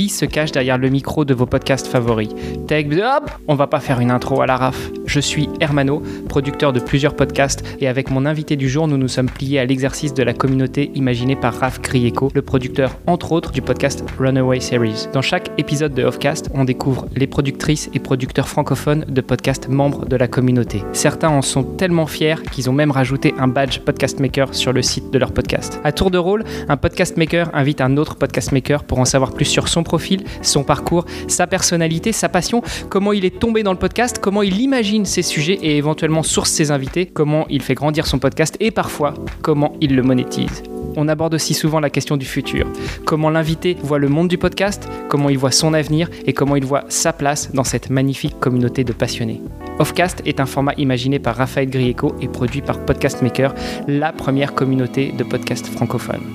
qui se cache derrière le micro de vos podcasts favoris. Tech, hop, on va pas faire une intro à la raf. Je suis Hermano, producteur de plusieurs podcasts, et avec mon invité du jour, nous nous sommes pliés à l'exercice de la communauté imaginée par Raph Grieco, le producteur entre autres du podcast Runaway Series. Dans chaque épisode de Offcast, on découvre les productrices et producteurs francophones de podcasts membres de la communauté. Certains en sont tellement fiers qu'ils ont même rajouté un badge Podcast Maker sur le site de leur podcast. À tour de rôle, un podcast maker invite un autre podcast maker pour en savoir plus sur son profil, son parcours, sa personnalité, sa passion, comment il est tombé dans le podcast, comment il imagine ses sujets et éventuellement source ses invités, comment il fait grandir son podcast et parfois comment il le monétise. On aborde aussi souvent la question du futur. Comment l'invité voit le monde du podcast, comment il voit son avenir et comment il voit sa place dans cette magnifique communauté de passionnés. Offcast est un format imaginé par Raphaël Grieco et produit par Podcast Maker, la première communauté de podcasts francophones.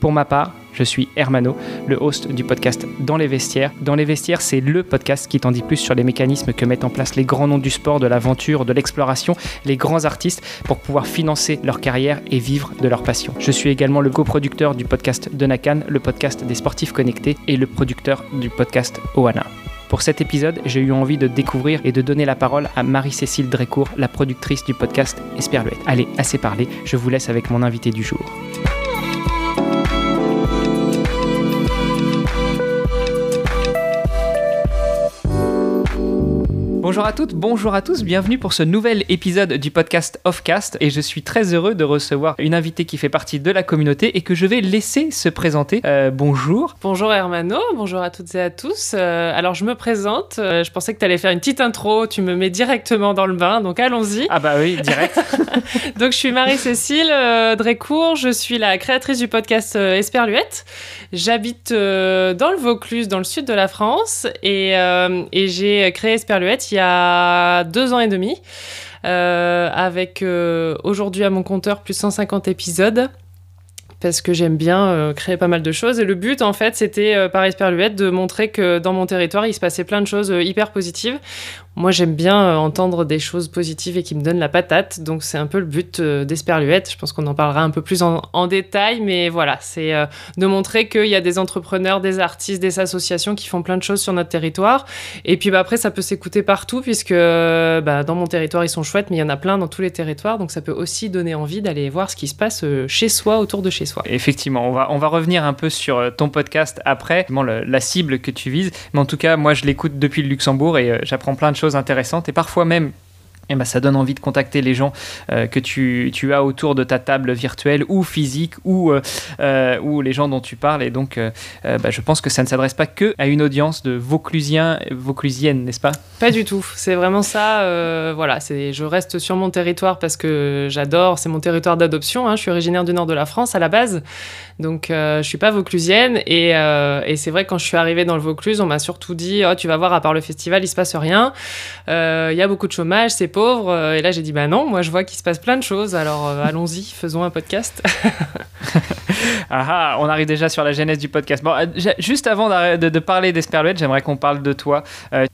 Pour ma part, je suis Hermano, le host du podcast Dans les vestiaires. Dans les vestiaires, c'est le podcast qui t'en dit plus sur les mécanismes que mettent en place les grands noms du sport, de l'aventure, de l'exploration, les grands artistes pour pouvoir financer leur carrière et vivre de leur passion. Je suis également le coproducteur du podcast de Nakan, le podcast des sportifs connectés, et le producteur du podcast Oana. Pour cet épisode, j'ai eu envie de découvrir et de donner la parole à Marie-Cécile Drécourt, la productrice du podcast Esperluette. Allez, assez parlé, je vous laisse avec mon invité du jour. Bonjour à toutes, bonjour à tous, bienvenue pour ce nouvel épisode du podcast Offcast et je suis très heureux de recevoir une invitée qui fait partie de la communauté et que je vais laisser se présenter. Euh, bonjour. Bonjour Hermano, bonjour à toutes et à tous. Euh, alors je me présente, euh, je pensais que tu allais faire une petite intro, tu me mets directement dans le bain, donc allons-y. Ah bah oui, direct. donc je suis Marie-Cécile Drécourt, je suis la créatrice du podcast Esperluette. J'habite dans le Vaucluse, dans le sud de la France et, et j'ai créé Esperluette il y a deux ans et demi, euh, avec euh, aujourd'hui à mon compteur plus 150 épisodes parce que j'aime bien euh, créer pas mal de choses. Et le but, en fait, c'était par Esperluette de montrer que dans mon territoire, il se passait plein de choses hyper positives. Moi, j'aime bien euh, entendre des choses positives et qui me donnent la patate. Donc, c'est un peu le but euh, d'Esperluette. Je pense qu'on en parlera un peu plus en, détail. Mais voilà, c'est euh, de montrer qu'il y a des entrepreneurs, des artistes, des associations qui font plein de choses sur notre territoire. Et puis, bah, après, ça peut s'écouter partout puisque bah, dans mon territoire, ils sont chouettes, mais il y en a plein dans tous les territoires. Donc, ça peut aussi donner envie d'aller voir ce qui se passe chez soi, autour de chez soi. Effectivement, on va, on va revenir un peu sur ton podcast après, la cible que tu vises. Mais en tout cas, moi, je l'écoute depuis le Luxembourg et j'apprends plein de choses intéressantes et parfois même eh ben, ça donne envie de contacter les gens euh, que tu, tu, as autour de ta table virtuelle ou physique ou, euh, euh, ou les gens dont tu parles. Et donc, bah, je pense que ça ne s'adresse pas que à une audience de Vauclusiens, Vauclusiennes, n'est-ce pas? Pas du tout. C'est vraiment ça. voilà, c'est, je reste sur mon territoire parce que j'adore. C'est mon territoire d'adoption. Hein. Je suis originaire du nord de la France à la base. Donc, je suis pas vauclusienne. Et, et c'est vrai, quand je suis arrivée dans le Vaucluse, on m'a surtout dit oh, Tu vas voir, à part le festival, il se passe rien. Il y a beaucoup de chômage, c'est euh, et là, j'ai dit, bah non, moi, je vois qu'il se passe plein de choses. Alors, euh, allons-y, faisons un podcast. ah, ah, on arrive déjà sur la genèse du podcast. Bon, euh, juste avant de, parler d'Esperluette, j'aimerais qu'on parle de toi.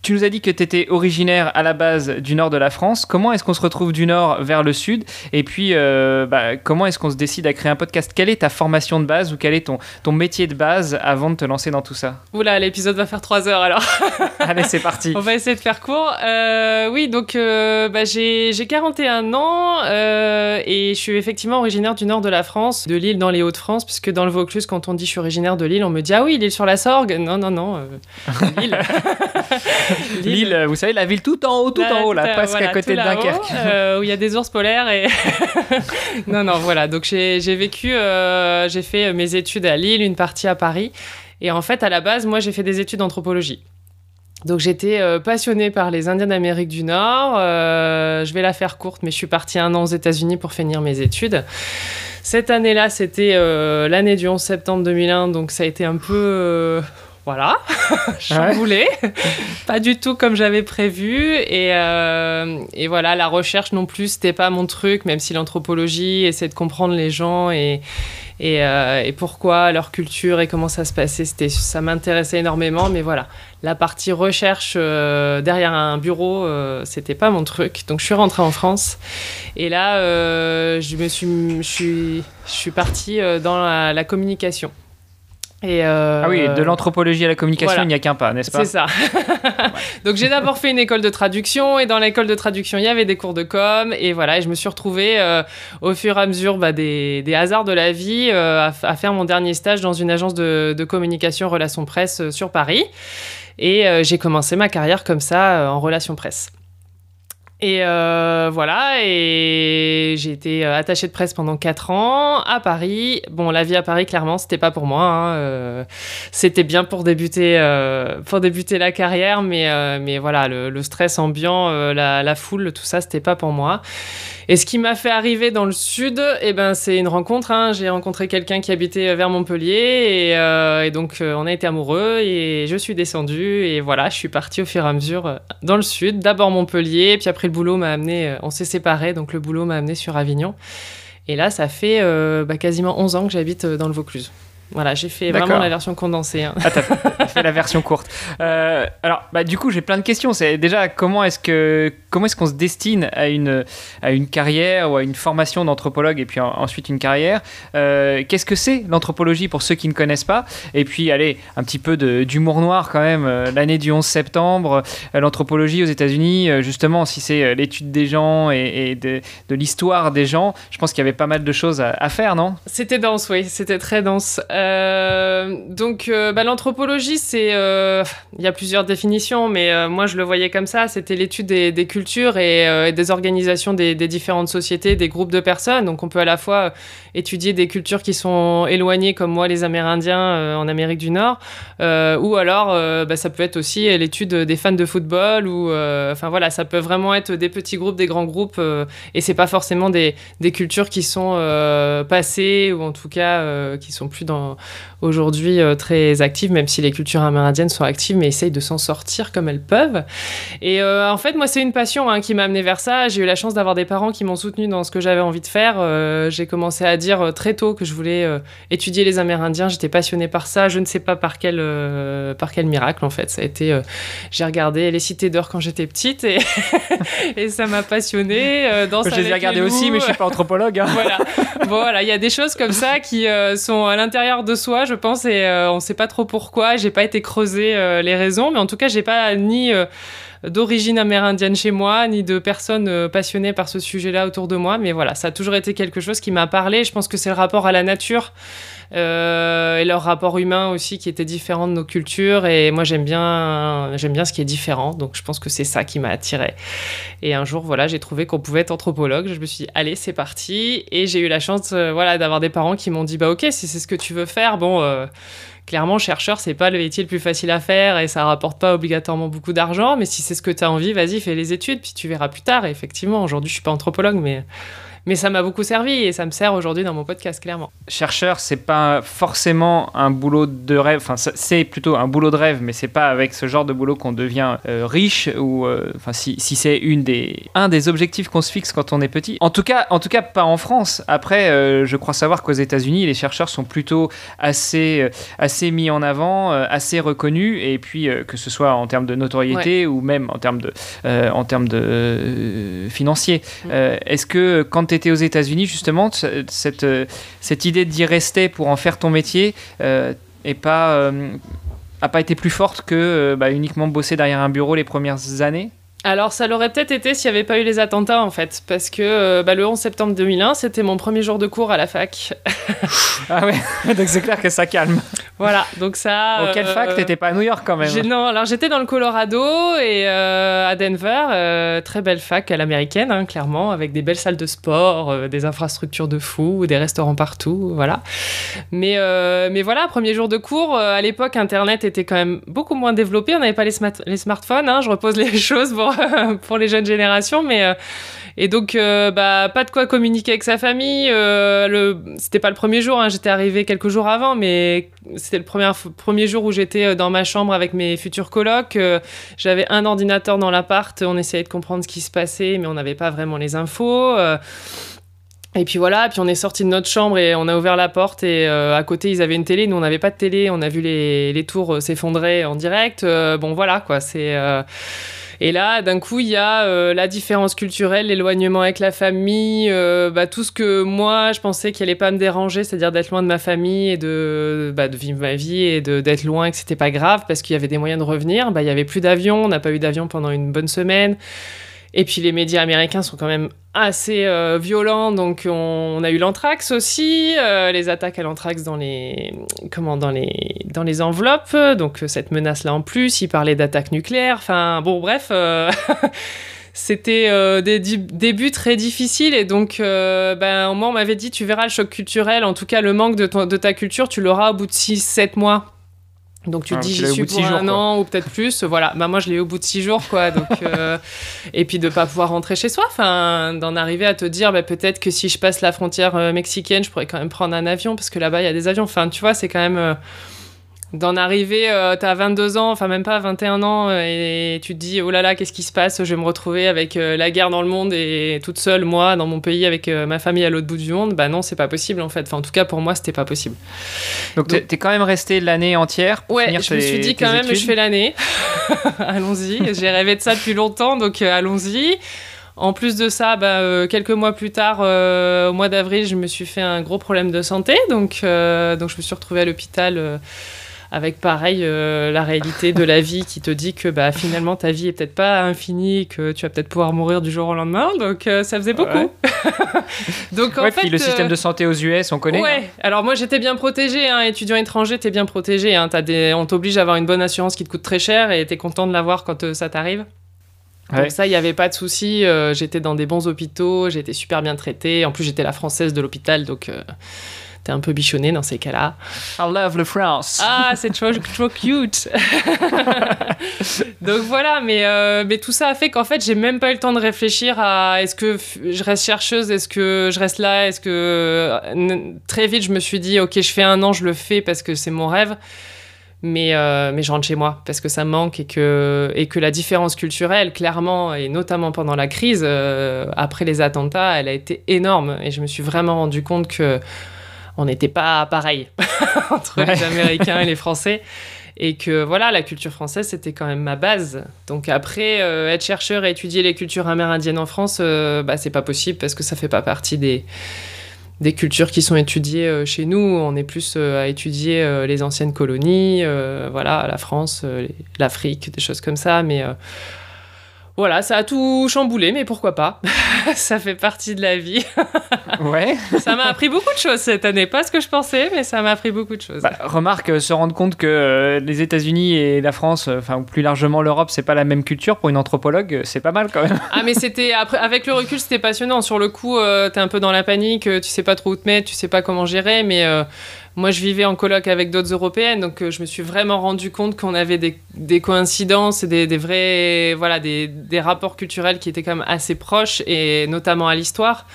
tu nous as dit que tu étais originaire à la base du nord de la France. Comment est-ce qu'on se retrouve du nord vers le sud? Et puis, bah, comment est-ce qu'on se décide à créer un podcast? Quelle est ta formation de base? Ou quel est ton, ton métier de base avant de te lancer dans tout ça Oula, l'épisode va faire trois heures alors. Allez, c'est parti. On va essayer de faire court. oui, donc bah, j'ai 41 ans euh, et je suis effectivement originaire du nord de la France, de Lille dans les Hauts-de-France, puisque dans le Vaucluse, quand on dit je suis originaire de Lille, on me dit Ah oui, Lille sur la Sorgue. Non, non, non. Euh, Lille. Lille. vous savez, la ville tout en haut, tout en haut, là, presque à côté de Dunkerque. Euh, où il y a des ours polaires et. non, non, voilà. Donc j'ai vécu, j'ai fait mes études à Lille, une partie à Paris. Et en fait, à la base, moi, j'ai fait des études d'anthropologie. Donc j'étais euh, passionnée par les Indiens d'Amérique du Nord. Euh, je vais la faire courte, mais je suis partie un an aux États-Unis pour finir mes études. Cette année-là, c'était euh, l'année du 11 septembre 2001, donc ça a été un peu voilà, chamboulé, pas du tout comme j'avais prévu. Et, et, voilà, la recherche non plus, c'était pas mon truc, même si l'anthropologie, essaie de comprendre les gens et, et, et, pourquoi leur culture et comment ça se passait, ça m'intéressait énormément. Mais voilà, la partie recherche euh, derrière un bureau, euh, c'était pas mon truc. Donc je suis rentrée en France et là, euh, je me suis, je suis, je suis partie dans la, communication. Ah oui, de l'anthropologie à la communication, il n'y a qu'un pas, n'est-ce pas C'est ça. Donc j'ai d'abord fait une école de traduction et dans l'école de traduction, il y avait des cours de com et voilà, et je me suis retrouvée au fur et à mesure bah, des, hasards de la vie à, faire mon dernier stage dans une agence de, de communication relations presse sur Paris. Et j'ai commencé ma carrière comme ça en relations presse. Et euh, voilà, et j'ai été euh, attachée de presse pendant 4 ans à Paris. Bon, la vie à Paris, clairement, c'était pas pour moi. Hein, euh, c'était bien pour débuter, pour débuter la carrière, mais, mais voilà, le, stress ambiant, la, foule, tout ça, c'était pas pour moi. Et ce qui m'a fait arriver dans le sud, eh ben, c'est une rencontre. Hein. J'ai rencontré quelqu'un qui habitait vers Montpellier et, donc on a été amoureux et je suis descendue et voilà, je suis partie au fur et à mesure dans le sud. D'abord Montpellier, puis après le boulot m'a amené, on s'est séparés, donc le boulot m'a amené sur Avignon. Et là, ça fait bah, quasiment 11 ans que j'habite dans le Vaucluse. Voilà, j'ai fait vraiment la version condensée. Hein. Ah, t'as fait la version courte. Euh, alors, bah, du coup, j'ai plein de questions. C'est déjà comment est-ce que comment est-ce qu'on se destine à une à une carrière ou à une formation d'anthropologue et puis ensuite une carrière? Euh, qu'est-ce que c'est l'anthropologie pour ceux qui ne connaissent pas? Et puis, allez, un petit peu d'humour noir quand même. Euh, l'année du 11 septembre, l'anthropologie aux États-Unis, justement, si c'est l'étude des gens et, de, de l'histoire des gens, je pense qu'il y avait pas mal de choses à, à faire, non? C'était dense, oui, c'était très dense. Euh, donc, euh, bah, l'anthropologie, c'est. Euh, il y a plusieurs définitions, mais moi, je le voyais comme ça. C'était l'étude des, cultures et, des organisations des, différentes sociétés, des groupes de personnes. Donc, on peut à la fois étudier des cultures qui sont éloignées, comme moi, les Amérindiens en Amérique du Nord, ou alors, bah, ça peut être aussi l'étude des fans de football, ou. Enfin, voilà, ça peut vraiment être des petits groupes, des grands groupes, et c'est pas forcément des, des, cultures qui sont passées, ou en tout cas, qui sont plus dans aujourd'hui euh, très actives, même si les cultures amérindiennes sont actives, mais essayent de s'en sortir comme elles peuvent. Et euh, en fait, moi, c'est une passion hein, qui m'a amené vers ça. J'ai eu la chance d'avoir des parents qui m'ont soutenu dans ce que j'avais envie de faire. Euh, j'ai commencé à dire très tôt que je voulais étudier les Amérindiens. J'étais passionnée par ça. Je ne sais pas par quel, par quel miracle, en fait. Ça a été. j'ai regardé les cités d'or quand j'étais petite et, et ça m'a passionnée. je les ai aussi, mais je suis pas anthropologue. Hein. voilà. voilà, il y a des choses comme ça qui sont à l'intérieur de soi, je pense, et euh, on ne sait pas trop pourquoi. J'ai pas été creuser euh, les raisons, mais en tout cas, j'ai pas ni euh, d'origine amérindienne chez moi, ni de personnes passionnées par ce sujet-là autour de moi. Mais voilà, ça a toujours été quelque chose qui m'a parlé. Je pense que c'est le rapport à la nature euh, et leur rapport humain aussi qui était différent de nos cultures. Et moi, j'aime bien, j'aime bien ce qui est différent. Donc, je pense que c'est ça qui m'a attiré. Et un jour, voilà, j'ai trouvé qu'on pouvait être anthropologue. Je me suis dit, allez, c'est parti. Et j'ai eu la chance, euh, voilà, d'avoir des parents qui m'ont dit, bah ok, si c'est ce que tu veux faire, bon. Euh, clairement, chercheur, c'est pas le métier le plus facile à faire et ça rapporte pas obligatoirement beaucoup d'argent. Mais si c'est ce que tu as envie, vas-y, fais les études, puis tu verras plus tard. Et effectivement, aujourd'hui, je suis pas anthropologue, mais mais ça m'a beaucoup servi et ça me sert aujourd'hui dans mon podcast, clairement. Chercheur, c'est pas forcément un boulot de rêve, enfin, c'est plutôt un boulot de rêve, mais c'est pas avec ce genre de boulot qu'on devient euh, riche ou, euh, enfin, si, si c'est une des, un des objectifs qu'on se fixe quand on est petit. En tout cas, en tout cas pas en France. Après, euh, je crois savoir qu'aux États-Unis, les chercheurs sont plutôt assez, assez mis en avant, assez reconnus, et puis que ce soit en termes de notoriété ou même en termes de, en termes de financiers. Mm. Est-ce que quand tu aux États-Unis, justement, cette, euh, cette idée d'y rester pour en faire ton métier euh, est pas, euh, a pas été plus forte que bah, uniquement bosser derrière un bureau les premières années? Alors, ça l'aurait peut-être été s'il n'y avait pas eu les attentats, en fait. Parce que euh, bah, le 11 septembre 2001, c'était mon premier jour de cours à la fac. ah ouais, donc c'est clair que ça calme. Voilà, donc ça. Au quelle fac euh, T'étais pas à New York quand même Non, alors j'étais dans le Colorado et euh, à Denver. très belle fac à l'américaine, hein, clairement, avec des belles salles de sport, des infrastructures de fou, des restaurants partout, voilà. Mais, mais voilà, premier jour de cours. à l'époque, Internet était quand même beaucoup moins développé. On n'avait pas les, les smartphones. Hein, je repose les choses pour pour les jeunes générations, mais euh, et donc euh, bah pas de quoi communiquer avec sa famille. Euh, le c'était pas le premier jour, hein, j'étais arrivée quelques jours avant, mais c'était le premier premier jour où j'étais dans ma chambre avec mes futurs colocs. J'avais un ordinateur dans l'appart, on essayait de comprendre ce qui se passait, mais on n'avait pas vraiment les infos. Et puis voilà, puis on est sorti de notre chambre et on a ouvert la porte et à côté ils avaient une télé, nous on n'avait pas de télé, on a vu les tours s'effondrer en direct. bon voilà quoi, c'est et là, d'un coup, il y a euh, la différence culturelle, l'éloignement avec la famille, euh, bah, tout ce que moi, je pensais qu'il allait pas me déranger, c'est-à-dire d'être loin de ma famille et de, bah, vivre ma vie et d'être loin, que c'était pas grave parce qu'il y avait des moyens de revenir. Bah, il y avait plus d'avion, on n'a pas eu d'avion pendant une bonne semaine. Et puis les médias américains sont quand même assez euh, violents, donc on, a eu l'anthrax aussi, euh, les attaques à l'anthrax dans les comment dans les dans les enveloppes, donc euh, cette menace là en plus, il parlait d'attaques nucléaires, enfin bon bref. c'était des débuts très difficiles et donc ben, moi on m'avait dit tu verras le choc culturel, en tout cas le manque de, de ta culture, tu l'auras au bout de 6-7 mois. Donc tu te dis j'y suis pour un an ou peut-être plus. Voilà, bah, moi je l'ai eu au bout de six jours quoi. Donc euh, et puis de pas pouvoir rentrer chez soi, enfin d'en arriver à te dire bah, peut-être que si je passe la frontière euh, mexicaine, je pourrais quand même prendre un avion parce que là-bas il y a des avions. Enfin tu vois c'est quand même euh, d'en arriver, euh, t'as 22 ans, enfin même pas 21 ans, euh, et tu te dis, oh là là, qu'est-ce qui se passe? Je vais me retrouver avec euh, la guerre dans le monde et toute seule, moi, dans mon pays, avec ma famille à l'autre bout du monde. Bah non, c'est pas possible en fait. Enfin, en tout cas, pour moi, c'était pas possible. Donc, tu t'es quand même resté l'année entière pour Ouais, je me suis dit quand même, je fais l'année. allons-y. J'ai rêvé de ça depuis longtemps, donc allons-y. En plus de ça, bah, quelques mois plus tard, au mois d'avril, je me suis fait un gros problème de santé. Donc, donc je me suis retrouvée à l'hôpital avec pareil euh, la réalité de la vie qui te dit que bah, finalement ta vie est peut-être pas infinie, que tu vas peut-être pouvoir mourir du jour au lendemain. Donc euh, ça faisait beaucoup. donc en fait, puis le système de santé aux US, on connaît. Ouais. Hein. Alors moi j'étais bien protégé, hein. étudiant étranger, t'es bien protégé. Hein. As des... On t'oblige à avoir une bonne assurance qui te coûte très cher et t'es content de l'avoir quand euh, ça t'arrive. Donc ça, il n'y avait pas de souci. j'étais dans des bons hôpitaux, j'étais super bien traitée. En plus, j'étais la française de l'hôpital, donc t'es un peu bichonné dans ces cas-là. I love the France. Ah, c'est trop, trop cute. Donc voilà, mais, euh, mais tout ça a fait qu'en fait, j'ai même pas eu le temps de réfléchir à est-ce que je reste chercheuse, est-ce que je reste là, est-ce que. Très vite, je me suis dit, ok, je fais un an, je le fais parce que c'est mon rêve. Mais, euh, mais je rentre chez moi parce que ça manque et que, et que la différence culturelle, clairement, et notamment pendant la crise, euh, après les attentats, elle a été énorme. Et je me suis vraiment rendu compte que on n'était pas pareil entre les Américains et les Français. Et que voilà, la culture française, c'était quand même ma base. Donc après, euh, être chercheur et étudier les cultures amérindiennes en France, euh, bah, c'est pas possible parce que ça fait pas partie des, des cultures qui sont étudiées euh, chez nous. On est plus à étudier les anciennes colonies, voilà, la France, l'Afrique, des choses comme ça. Mais voilà, ça a tout chamboulé, mais pourquoi pas? Ça fait partie de la vie. ouais. ça m'a appris beaucoup de choses cette année. Pas ce que je pensais, mais ça m'a appris beaucoup de choses. Bah, remarque, euh, se rendre compte que euh, les États-Unis et la France, euh, enfin, ou plus largement l'Europe, c'est pas la même culture pour une anthropologue, c'est pas mal quand même. ah, mais c'était. Après, avec le recul, c'était passionnant. Sur le coup, t'es un peu dans la panique, tu sais pas trop où te mettre, tu sais pas comment gérer, mais moi, je vivais en colloque avec d'autres européennes, donc euh, je me suis vraiment rendu compte qu'on avait des, coïncidences et des, vrais, voilà, des, rapports culturels qui étaient quand même assez proches, et notamment à l'histoire.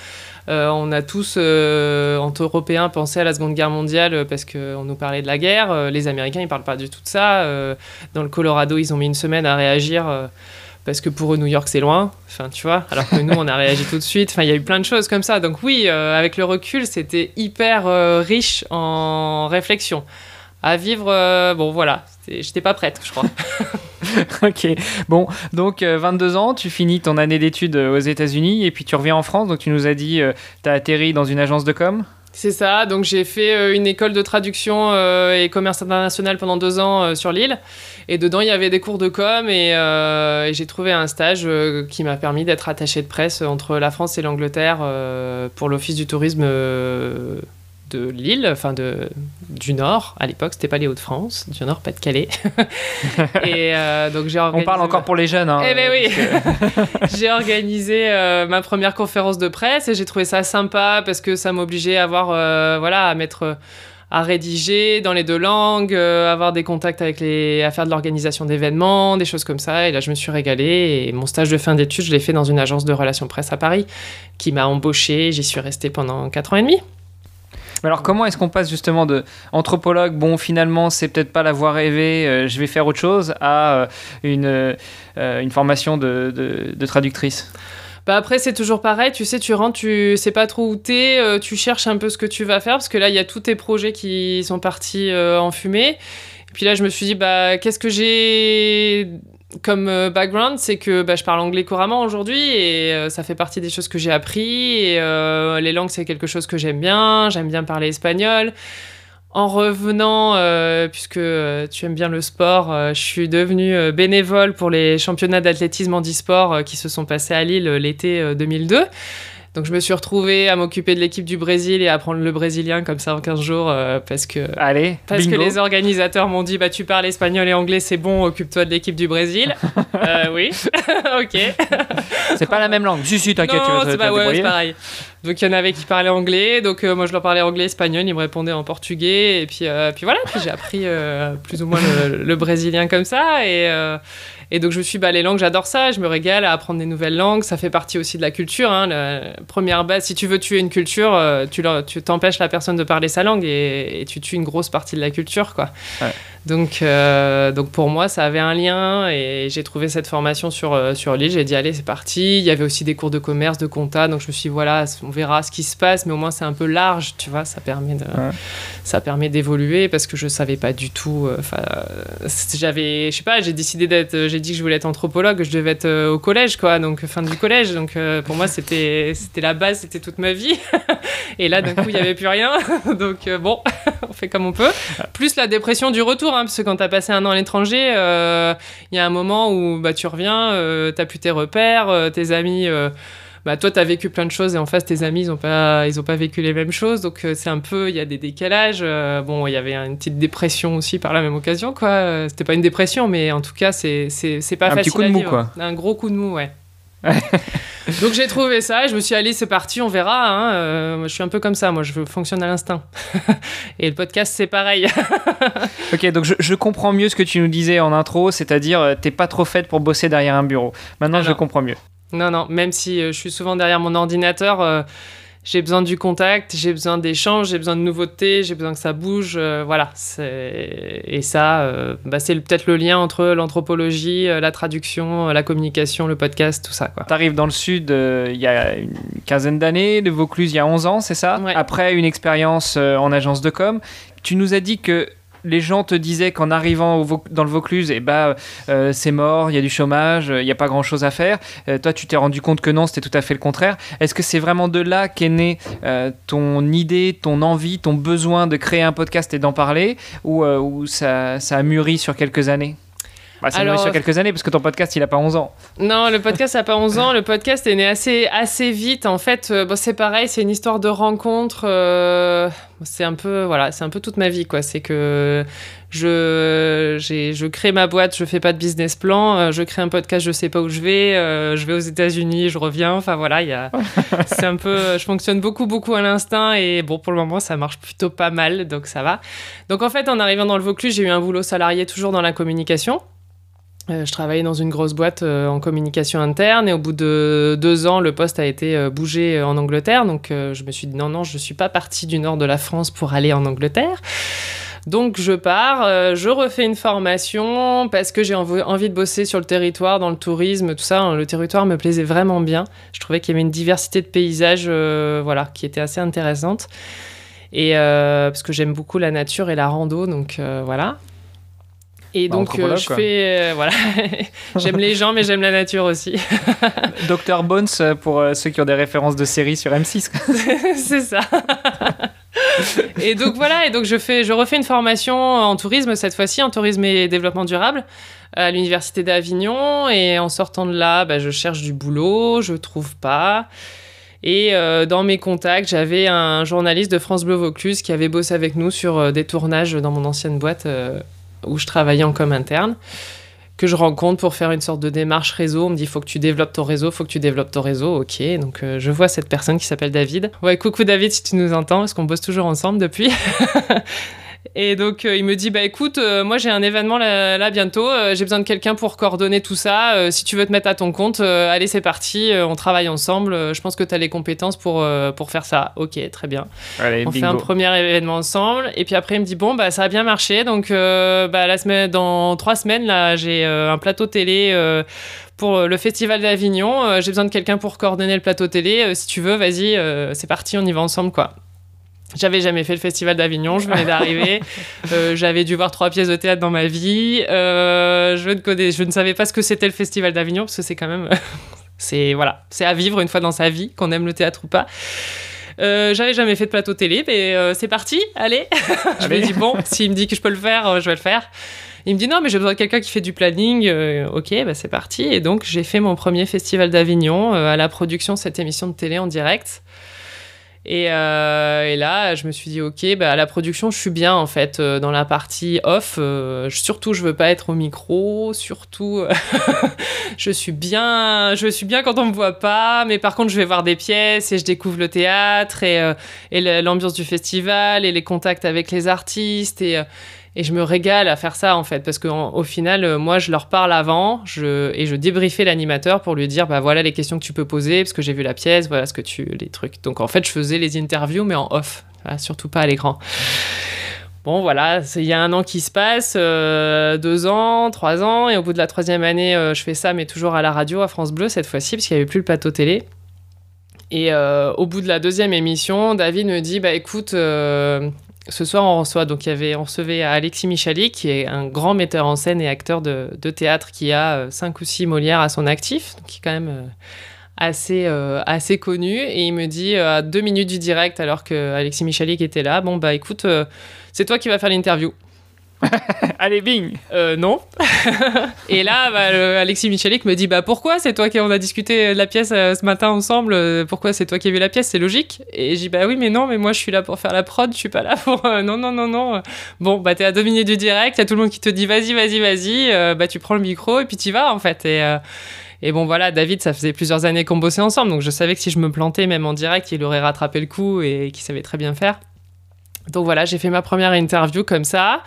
Euh, on a tous, euh, entre Européens, pensé à la Seconde Guerre mondiale parce qu'on nous parlait de la guerre. les Américains, ils parlent pas du tout de ça. dans le Colorado, ils ont mis une semaine à réagir parce que pour eux New York c'est loin, enfin tu vois, alors que nous on a réagi tout de suite, enfin il y a eu plein de choses comme ça, donc oui, euh, avec le recul c'était hyper euh, riche en réflexion. À vivre, euh, bon voilà, j'étais pas prête je crois. ok, bon, donc 22 ans, tu finis ton année d'études aux États-Unis et puis tu reviens en France, donc tu nous as dit, tu as atterri dans une agence de com? C'est ça, donc j'ai fait une école de traduction et commerce international pendant deux ans sur l'île. Et dedans, il y avait des cours de com et, euh, j'ai trouvé un stage euh, qui m'a permis d'être attaché de presse entre la France et l'Angleterre euh, pour l'Office du tourisme de Lille, enfin de, du Nord. À l'époque, c'était pas les Hauts-de-France, du Nord, pas de Calais. et donc j'ai On parle encore pour les jeunes. Hein, eh ben oui. j'ai organisé ma première conférence de presse et j'ai trouvé ça sympa parce que ça m'obligeait à avoir, voilà, à mettre à rédiger dans les deux langues, euh, avoir des contacts avec les, à faire de l'organisation d'événements, des choses comme ça. Et là, je me suis régalée. Et mon stage de fin d'études, je l'ai fait dans une agence de relations presse à Paris, qui m'a embauché. J'y suis restée pendant 4 ans et demi. Alors comment est-ce qu'on passe justement de anthropologue, bon finalement c'est peut-être pas la voie rêvée, euh, je vais faire autre chose, à euh, une, une formation de, traductrice? Bah après, c'est toujours pareil. Tu sais, tu rentres, tu sais pas trop où t'es, euh, tu cherches un peu ce que tu vas faire parce que là, il y a tous tes projets qui sont partis euh, en fumée. Et puis là, je me suis dit, bah, qu'est-ce que j'ai comme euh, background C'est que bah, je parle anglais couramment aujourd'hui et euh, ça fait partie des choses que j'ai appris. Euh, les langues, c'est quelque chose que j'aime bien. J'aime bien parler espagnol. En revenant, puisque tu aimes bien le sport, je suis devenue bénévole pour les championnats d'athlétisme handisport euh, qui se sont passés à Lille l'été euh, 2002. Donc je me suis retrouvée à m'occuper de l'équipe du Brésil et à apprendre le brésilien comme ça en 15 jours euh, parce que Allez, parce bingo. que les organisateurs m'ont dit bah tu parles espagnol et anglais c'est bon occupe-toi de l'équipe du Brésil. Euh, oui, ok. C'est pas la même langue. Si, si, t'inquiète, tu vas te ouais, c'est pareil. Donc il y en avait qui parlaient anglais, donc euh, moi je leur parlais anglais, espagnol, ils me répondaient en portugais, et puis, euh, puis voilà, puis j'ai appris euh, plus ou moins le, brésilien comme ça, et, donc je me suis dit, bah, les langues, j'adore ça, je me régale à apprendre des nouvelles langues, ça fait partie aussi de la culture. Hein, première base, si tu veux tuer une culture, tu t'empêches la personne de parler sa langue, et, tu tues une grosse partie de la culture, quoi. Donc, euh, donc pour moi, ça avait un lien et j'ai trouvé cette formation sur, euh, sur l'île. J'ai dit, allez, c'est parti. Il y avait aussi des cours de commerce, de compta. Donc je me suis dit, voilà, on verra ce qui se passe, mais au moins c'est un peu large, tu vois, ça permet de, Ouais. ça permet d'évoluer parce que je savais pas du tout. euh, Enfin, euh, j'avais, je sais pas, j'ai décidé d'être, j'ai dit que je voulais être anthropologue, je devais être euh, au collège, quoi, donc fin du collège. Donc pour moi, c'était, c'était la base, c'était toute ma vie. et là, d'un coup, il y avait plus rien. donc bon, on fait comme on peut. Plus la dépression du retour, hein, parce que quand tu as passé un an à l'étranger, euh, il y a un moment où bah, tu reviens, euh, tu plus tes repères, euh, tes amis. euh, bah, toi, tu as vécu plein de choses et en face, tes amis, ils n'ont pas, ils ont pas vécu les mêmes choses. Donc, euh, c'est un peu, il y a des décalages. euh, bon, il y avait une petite dépression aussi par la même occasion, quoi. Euh, C'était pas une dépression, mais en tout cas, c'est pas Un facile petit coup de à mou, vivre. quoi. Un gros coup de mou, ouais. Donc j'ai trouvé ça, je me suis dit, allez, c'est parti, on verra. hein. Euh, moi, je suis un peu comme ça, moi, je fonctionne à l'instinct. et le podcast, c'est pareil. Ok, donc je, je comprends mieux ce que tu nous disais en intro, c'est-à-dire euh, t'es pas trop faite pour bosser derrière un bureau. Maintenant, Ah je comprends mieux. Non, non, même si euh, je suis souvent derrière mon ordinateur, euh, j'ai besoin du contact, j'ai besoin d'échanges, j'ai besoin de nouveautés, j'ai besoin que ça bouge. euh, voilà. Et ça, euh, bah, c'est peut-être le lien entre l'anthropologie, euh, la traduction, la communication, le podcast, tout ça. Quoi. T'arrives dans le sud euh, il y a une quinzaine d'années, de Vaucluse il y a 11 ans, c'est ça? Ouais. Après une expérience en agence de com, tu nous as dit que les gens te disaient qu'en arrivant dans le Vaucluse, eh ben, euh, c'est mort, il y a du chômage, euh, il n'y a pas grand-chose à faire. Euh, toi, tu t'es rendu compte que non, c'était tout à fait le contraire. Est-ce que c'est vraiment de là qu'est née ton idée, ton envie, ton besoin de créer un podcast et d'en parler Ou, ou ça, ça a mûri sur quelques années? Bah, ça Alors- sur quelques années parce que ton podcast, il a pas 11 ans. Non, le podcast n'a pas 11 ans. Le podcast est né assez, assez vite. En fait, euh, bon, c'est pareil, c'est une histoire de rencontre. euh, c'est un peu, voilà, c'est un peu toute ma vie, quoi. C'est que je, je crée ma boîte, je fais pas de business plan, euh, je crée un podcast, je sais pas où je vais, euh, je vais aux États-Unis, je reviens. Enfin voilà, il y a, c'est un peu, je fonctionne beaucoup, beaucoup à l'instinct et bon, pour le moment, ça marche plutôt pas mal, donc ça va. Donc en fait, en arrivant dans le Vaucluse, j'ai eu un boulot salarié toujours dans la communication. Euh, je travaillais dans une grosse boîte euh, en communication interne et au bout de deux ans, le poste a été euh, bougé en Angleterre. Donc je me suis dit non, non, je ne suis pas partie du nord de la France pour aller en Angleterre. Donc je pars, je refais une formation parce que j'ai env- envie de bosser sur le territoire, dans le tourisme, tout ça. Le territoire me plaisait vraiment bien. Je trouvais qu'il y avait une diversité de paysages voilà, qui était assez intéressante. Et parce que j'aime beaucoup la nature et la rando, donc voilà. Et Bah, donc euh, je quoi. fais euh, voilà, j'aime les gens mais j'aime la nature aussi. Dr Bones euh, pour euh, ceux qui ont des références de séries sur M6. c'est ça. et donc voilà, et donc je fais, je refais une formation en tourisme cette fois-ci, en tourisme et développement durable à l'université d'Avignon. Et en sortant de là, bah, je cherche du boulot, je trouve pas. Et euh, dans mes contacts, j'avais un journaliste de France Bleu Vaucluse qui avait bossé avec nous sur euh, des tournages dans mon ancienne boîte euh, où je travaillais en com interne que je rencontre pour faire une sorte de démarche réseau. On me dit, faut que tu développes ton réseau, faut que tu développes ton réseau. Ok, donc euh, je vois cette personne qui s'appelle David. Ouais, coucou David, si tu nous entends, parce qu'on bosse toujours ensemble depuis. Et donc il me dit bah écoute, moi j'ai un événement là, bientôt, j'ai besoin de quelqu'un pour coordonner tout ça. si tu veux te mettre à ton compte, allez c'est parti, on travaille ensemble. je pense que tu as les compétences pour pour faire ça. Ok, très bien. on fait un premier événement ensemble. Et puis après il me dit bon bah ça a bien marché, donc bah la semaine dans trois semaines là j'ai un plateau télé pour le festival d'Avignon. j'ai besoin de quelqu'un pour coordonner le plateau télé. si tu veux, vas-y, c'est parti, on y va ensemble quoi. J'avais jamais fait le festival d'Avignon, je venais d'arriver. Euh, j'avais dû voir trois pièces de théâtre dans ma vie. Euh, je, ne je ne savais pas ce que c'était le festival d'Avignon parce que c'est quand même, c'est voilà, c'est à vivre une fois dans sa vie, qu'on aime le théâtre ou pas. Euh, j'avais jamais fait de plateau télé, mais c'est parti, allez. je lui ai dit bon, s'il me dit que je peux le faire, je vais le faire. Il me dit non, mais j'ai besoin de quelqu'un qui fait du planning. ok, bah c'est parti. Et donc j'ai fait mon premier festival d'Avignon à la production de cette émission de télé en direct. Euh, et, là, je me suis dit, ok, bah, à la production, je suis bien en fait. Euh, dans la partie off, euh, surtout, je veux pas être au micro. Surtout, je suis bien, je suis bien quand on me voit pas. Mais par contre, je vais voir des pièces et je découvre le théâtre et, et l'ambiance du festival et les contacts avec les artistes et et je me régale à faire ça en fait, parce qu'au final, euh, moi, je leur parle avant et je débriefais l'animateur pour lui dire bah voilà les questions que tu peux poser, parce que j'ai vu la pièce, voilà ce que tu, les trucs. Donc en fait, je faisais les interviews, mais en off, surtout pas à l'écran. Bon, voilà, il y a un an qui se passe, euh, deux ans, trois ans, et au bout de la troisième année, euh, je fais ça, mais toujours à la radio, à France Bleu cette fois-ci, parce qu'il n'y avait plus le plateau télé. Et au bout de la deuxième émission, David me dit bah écoute, ce soir, on reçoit, donc il y avait, recevait Alexis Michali, qui est un grand metteur en scène et acteur de, théâtre qui a euh, cinq ou six Molières à son actif, donc qui est quand même euh, assez, euh, assez connu. Et il me dit à deux minutes du direct, alors que Alexis Michalik était là, bon bah écoute, c'est toi qui vas faire l'interview. Allez, bing euh, Non. et là, bah, Alexis Michalik me dit Bah pourquoi C'est toi qui on a discuté de la pièce euh, ce matin ensemble. Euh, pourquoi c'est toi qui as vu la pièce? C'est logique. Et je dis Bah oui, mais non, mais moi je suis là pour faire la prod, je suis pas là pour. non, non, non, non. Bon, bah t'es à deux minutes du direct, y a tout le monde qui te dit Vas-y, vas-y, vas-y. bah tu prends le micro et puis tu vas en fait. Et. Et bon, voilà, David, ça faisait plusieurs années qu'on bossait ensemble, donc je savais que si je me plantais, même en direct, il aurait rattrapé le coup et qu'il savait très bien faire. Donc voilà, j'ai fait ma première interview comme ça.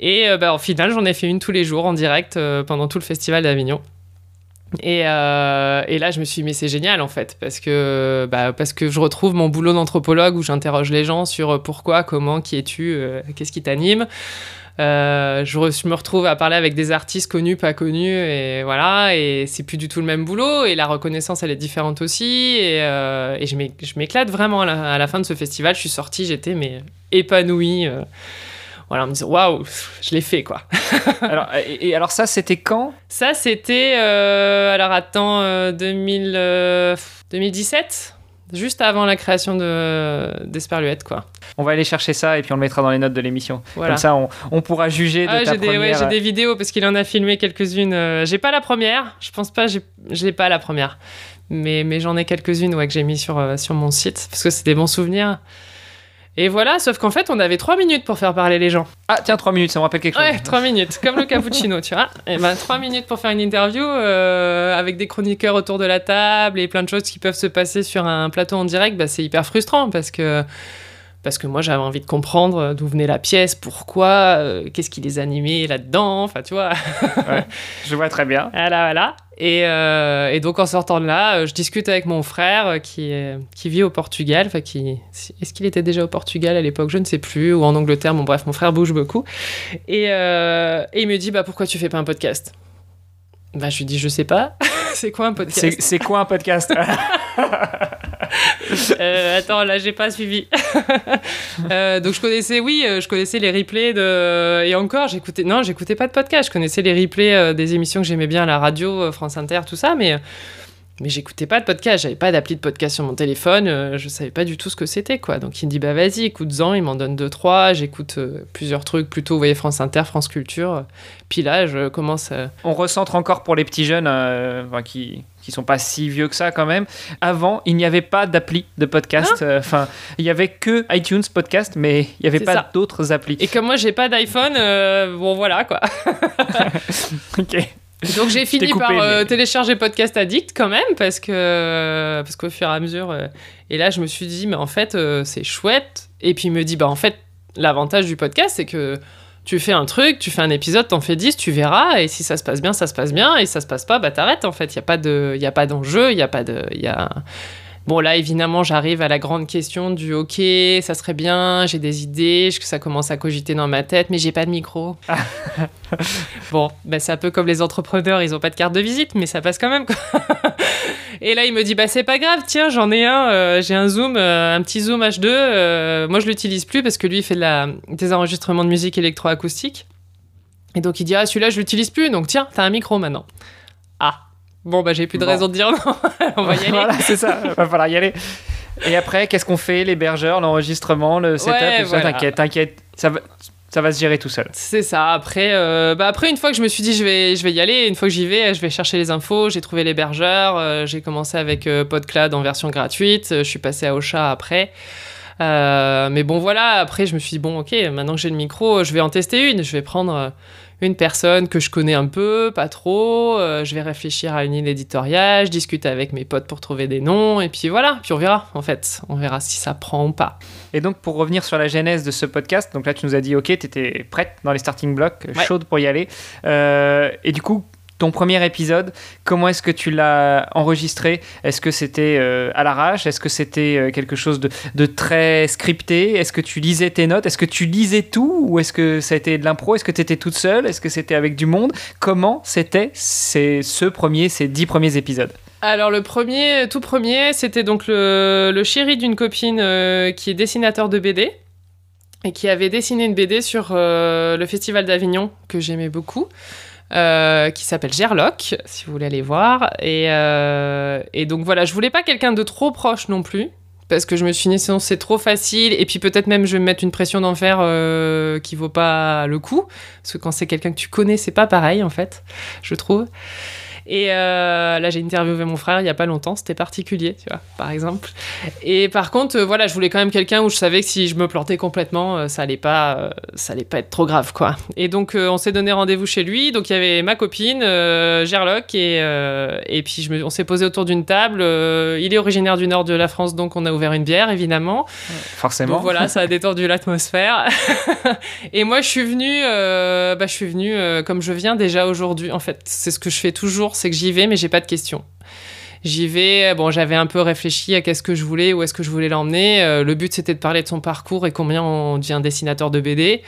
Et euh, bah, au final, j'en ai fait une tous les jours en direct euh, pendant tout le festival d'Avignon. Et, euh, et, là, je me suis dit, mais c'est génial en fait, parce que, bah, parce que je retrouve mon boulot d'anthropologue où j'interroge les gens sur pourquoi, comment, qui es-tu, qu'est-ce qui t'anime. je, me retrouve à parler avec des artistes connus, pas connus, et voilà, et c'est plus du tout le même boulot, et la reconnaissance, elle est différente aussi, et, je m'éclate vraiment à la, à la, fin de ce festival. Je suis sortie, j'étais mais épanouie voilà, en me disant waouh, je l'ai fait quoi. alors, et, alors ça, c'était quand? Ça, c'était euh, alors attends 2000, 2017 euh, juste avant la création de d'Esperluette quoi. On va aller chercher ça et puis on le mettra dans les notes de l'émission. Comme ça on, on, pourra juger de ah, ta j'ai première... Des, j'ai des vidéos parce qu'il en a filmé quelques-unes. Euh, j'ai pas la première, je pense pas, j'ai, je l'ai pas la première. Mais, mais j'en ai quelques-unes ouais, que j'ai mis sur, sur mon site parce que c'est des bons souvenirs. Et voilà, sauf qu'en fait, on avait trois minutes pour faire parler les gens. Ah, tiens, trois minutes, ça me rappelle quelque chose. Ouais, trois minutes, comme le cappuccino, tu vois. Et ben, trois minutes pour faire une interview euh, avec des chroniqueurs autour de la table et plein de choses qui peuvent se passer sur un plateau en direct, bah, c'est hyper frustrant parce que parce que moi j'avais envie de comprendre d'où venait la pièce, pourquoi, euh, qu'est-ce qui les animait là-dedans, enfin tu vois. ouais, je vois très bien. Voilà, voilà. Et, euh, et, donc en sortant de là, euh, je discute avec mon frère qui, qui vit au Portugal. Enfin, qui, est-ce qu'il était déjà au Portugal à l'époque? Je ne sais plus. Ou en Angleterre. Bon bref, mon frère bouge beaucoup. Et, et il me dit, bah pourquoi tu fais pas un podcast? Bah, je lui dis, je sais pas. c'est quoi un podcast? C'est quoi un podcast? euh, Attends, là, j'ai pas suivi. euh, donc, je connaissais, oui, euh, je connaissais les replays de. Et encore, j'écoutais. Non, j'écoutais pas de podcast. Je connaissais les replays des émissions que j'aimais bien la radio, France Inter, tout ça, mais mais j'écoutais pas de podcast, j'avais pas d'appli de podcast sur mon téléphone, je savais pas du tout ce que c'était quoi. Donc il me dit bah vas-y, écoute-en, il m'en donne deux trois, j'écoute plusieurs trucs, plutôt vous voyez France Inter, France Culture. Puis là, je commence. On recentre encore pour les petits jeunes qui qui sont pas si vieux que ça quand même. Avant, il n'y avait pas d'appli de podcast. Ah. Enfin, il y avait que iTunes podcast, mais il n'y avait pas d'autres applis. Et comme moi, j'ai pas d'iPhone, bon voilà quoi. ok. Donc j'ai fini par euh, télécharger Podcast Addict quand même parce que parce qu'au fur et à mesure euh, et là je me suis dit mais en fait euh, c'est chouette et puis il me dit bah en fait l'avantage du podcast, c'est que tu fais un truc, tu fais un épisode, t'en fais 10, tu verras, et si ça se passe bien, ça se passe bien, et ça se passe pas, bah t'arrêtes en fait. Il n'y a pas de, y a pas d'enjeu, il y a pas de, y a... Bon là évidemment j'arrive à la grande question du ok ça serait bien j'ai des idées ça commence à cogiter dans ma tête? Mais j'ai pas de micro. Bon bah, c'est un peu comme les entrepreneurs ils ont pas de carte de visite mais ça passe quand même quoi. et là il me dit bah c'est pas grave tiens j'en ai un euh, j'ai un zoom euh, un petit zoom H2 euh, moi je l'utilise plus parce que lui il fait de la, des enregistrements de musique électroacoustique et donc il dit ah celui-là je l'utilise plus donc tiens t'as un micro maintenant ah Bon, bah, j'ai plus de Bon. raison de dire non. On va y aller. voilà, c'est ça, va falloir y aller. Et après, qu'est-ce qu'on fait L'hébergeur, l'enregistrement, le setup, Ouais, tout ça, voilà. t'inquiète, t'inquiète, ça va, ça va se gérer tout seul. C'est ça. Après, euh, bah après, une fois que je me suis dit je vais, je vais y aller, une fois que j'y vais, je vais chercher les infos. J'ai trouvé l'hébergeur. euh, j'ai commencé avec euh, PodCloud en version gratuite. euh, je suis passé à Ocha après. Euh, mais bon, voilà. Après, je me suis dit bon, ok, maintenant que j'ai le micro, je vais en tester une. Je vais prendre une personne que je connais un peu, pas trop. euh, je vais réfléchir à une ligne éditoriale. Je discute avec mes potes pour trouver des noms. Et puis voilà. Puis on verra. En fait, on verra si ça prend ou pas. Et donc, pour revenir sur la genèse de ce podcast, donc là, tu nous as dit, ok, t'étais prête dans les starting blocks, Ouais. chaude pour y aller. Euh, et du coup, ton premier épisode, comment est-ce que tu l'as enregistré? Est-ce que c'était euh, à l'arrache? Est-ce que c'était euh, quelque chose de, très scripté? Est-ce que tu lisais tes notes? Est-ce que tu lisais tout? Ou est-ce que ça a été de l'impro? Est-ce que tu étais toute seule? Est-ce que c'était avec du monde? Comment c'était ces, ce premier, ces dix premiers épisodes? Alors le premier, tout premier, c'était donc le, chéri d'une copine euh, qui est dessinateur de BD et qui avait dessiné une BD sur le Festival d'Avignon que j'aimais beaucoup. Euh, qui s'appelle Gerlock, si vous voulez aller voir. Et, euh, et donc voilà, je voulais pas quelqu'un de trop proche non plus, parce que je me suis dit sinon c'est trop facile, et puis peut-être même je vais me mettre une pression d'enfer euh, qui vaut pas le coup, parce que quand c'est quelqu'un que tu connais, c'est pas pareil en fait, je trouve. Et euh, là, j'ai interviewé mon frère il y a pas longtemps, c'était particulier, tu vois, par exemple. Et par contre, euh, voilà, je voulais quand même quelqu'un où je savais que si je me plantais complètement, euh, ça allait pas, ça allait pas être trop grave, quoi. Et donc, on s'est donné rendez-vous chez lui. Donc, il y avait ma copine, Gerlock, et, et puis je me- on s'est posé autour d'une table. Il est originaire du nord de la France, donc on a ouvert une bière, évidemment. Forcément. Donc voilà, ça a détendu l'atmosphère. et moi, je suis venue, bah, je suis venue comme je viens déjà aujourd'hui. En fait, c'est ce que je fais toujours, c'est que j'y vais, mais j'ai pas de questions. J'y vais. Bon, j'avais un peu réfléchi à qu'est-ce que je voulais, où est-ce que je voulais l'emmener. Euh, le but, c'était de parler de son parcours et combien on devient dessinateur de BD.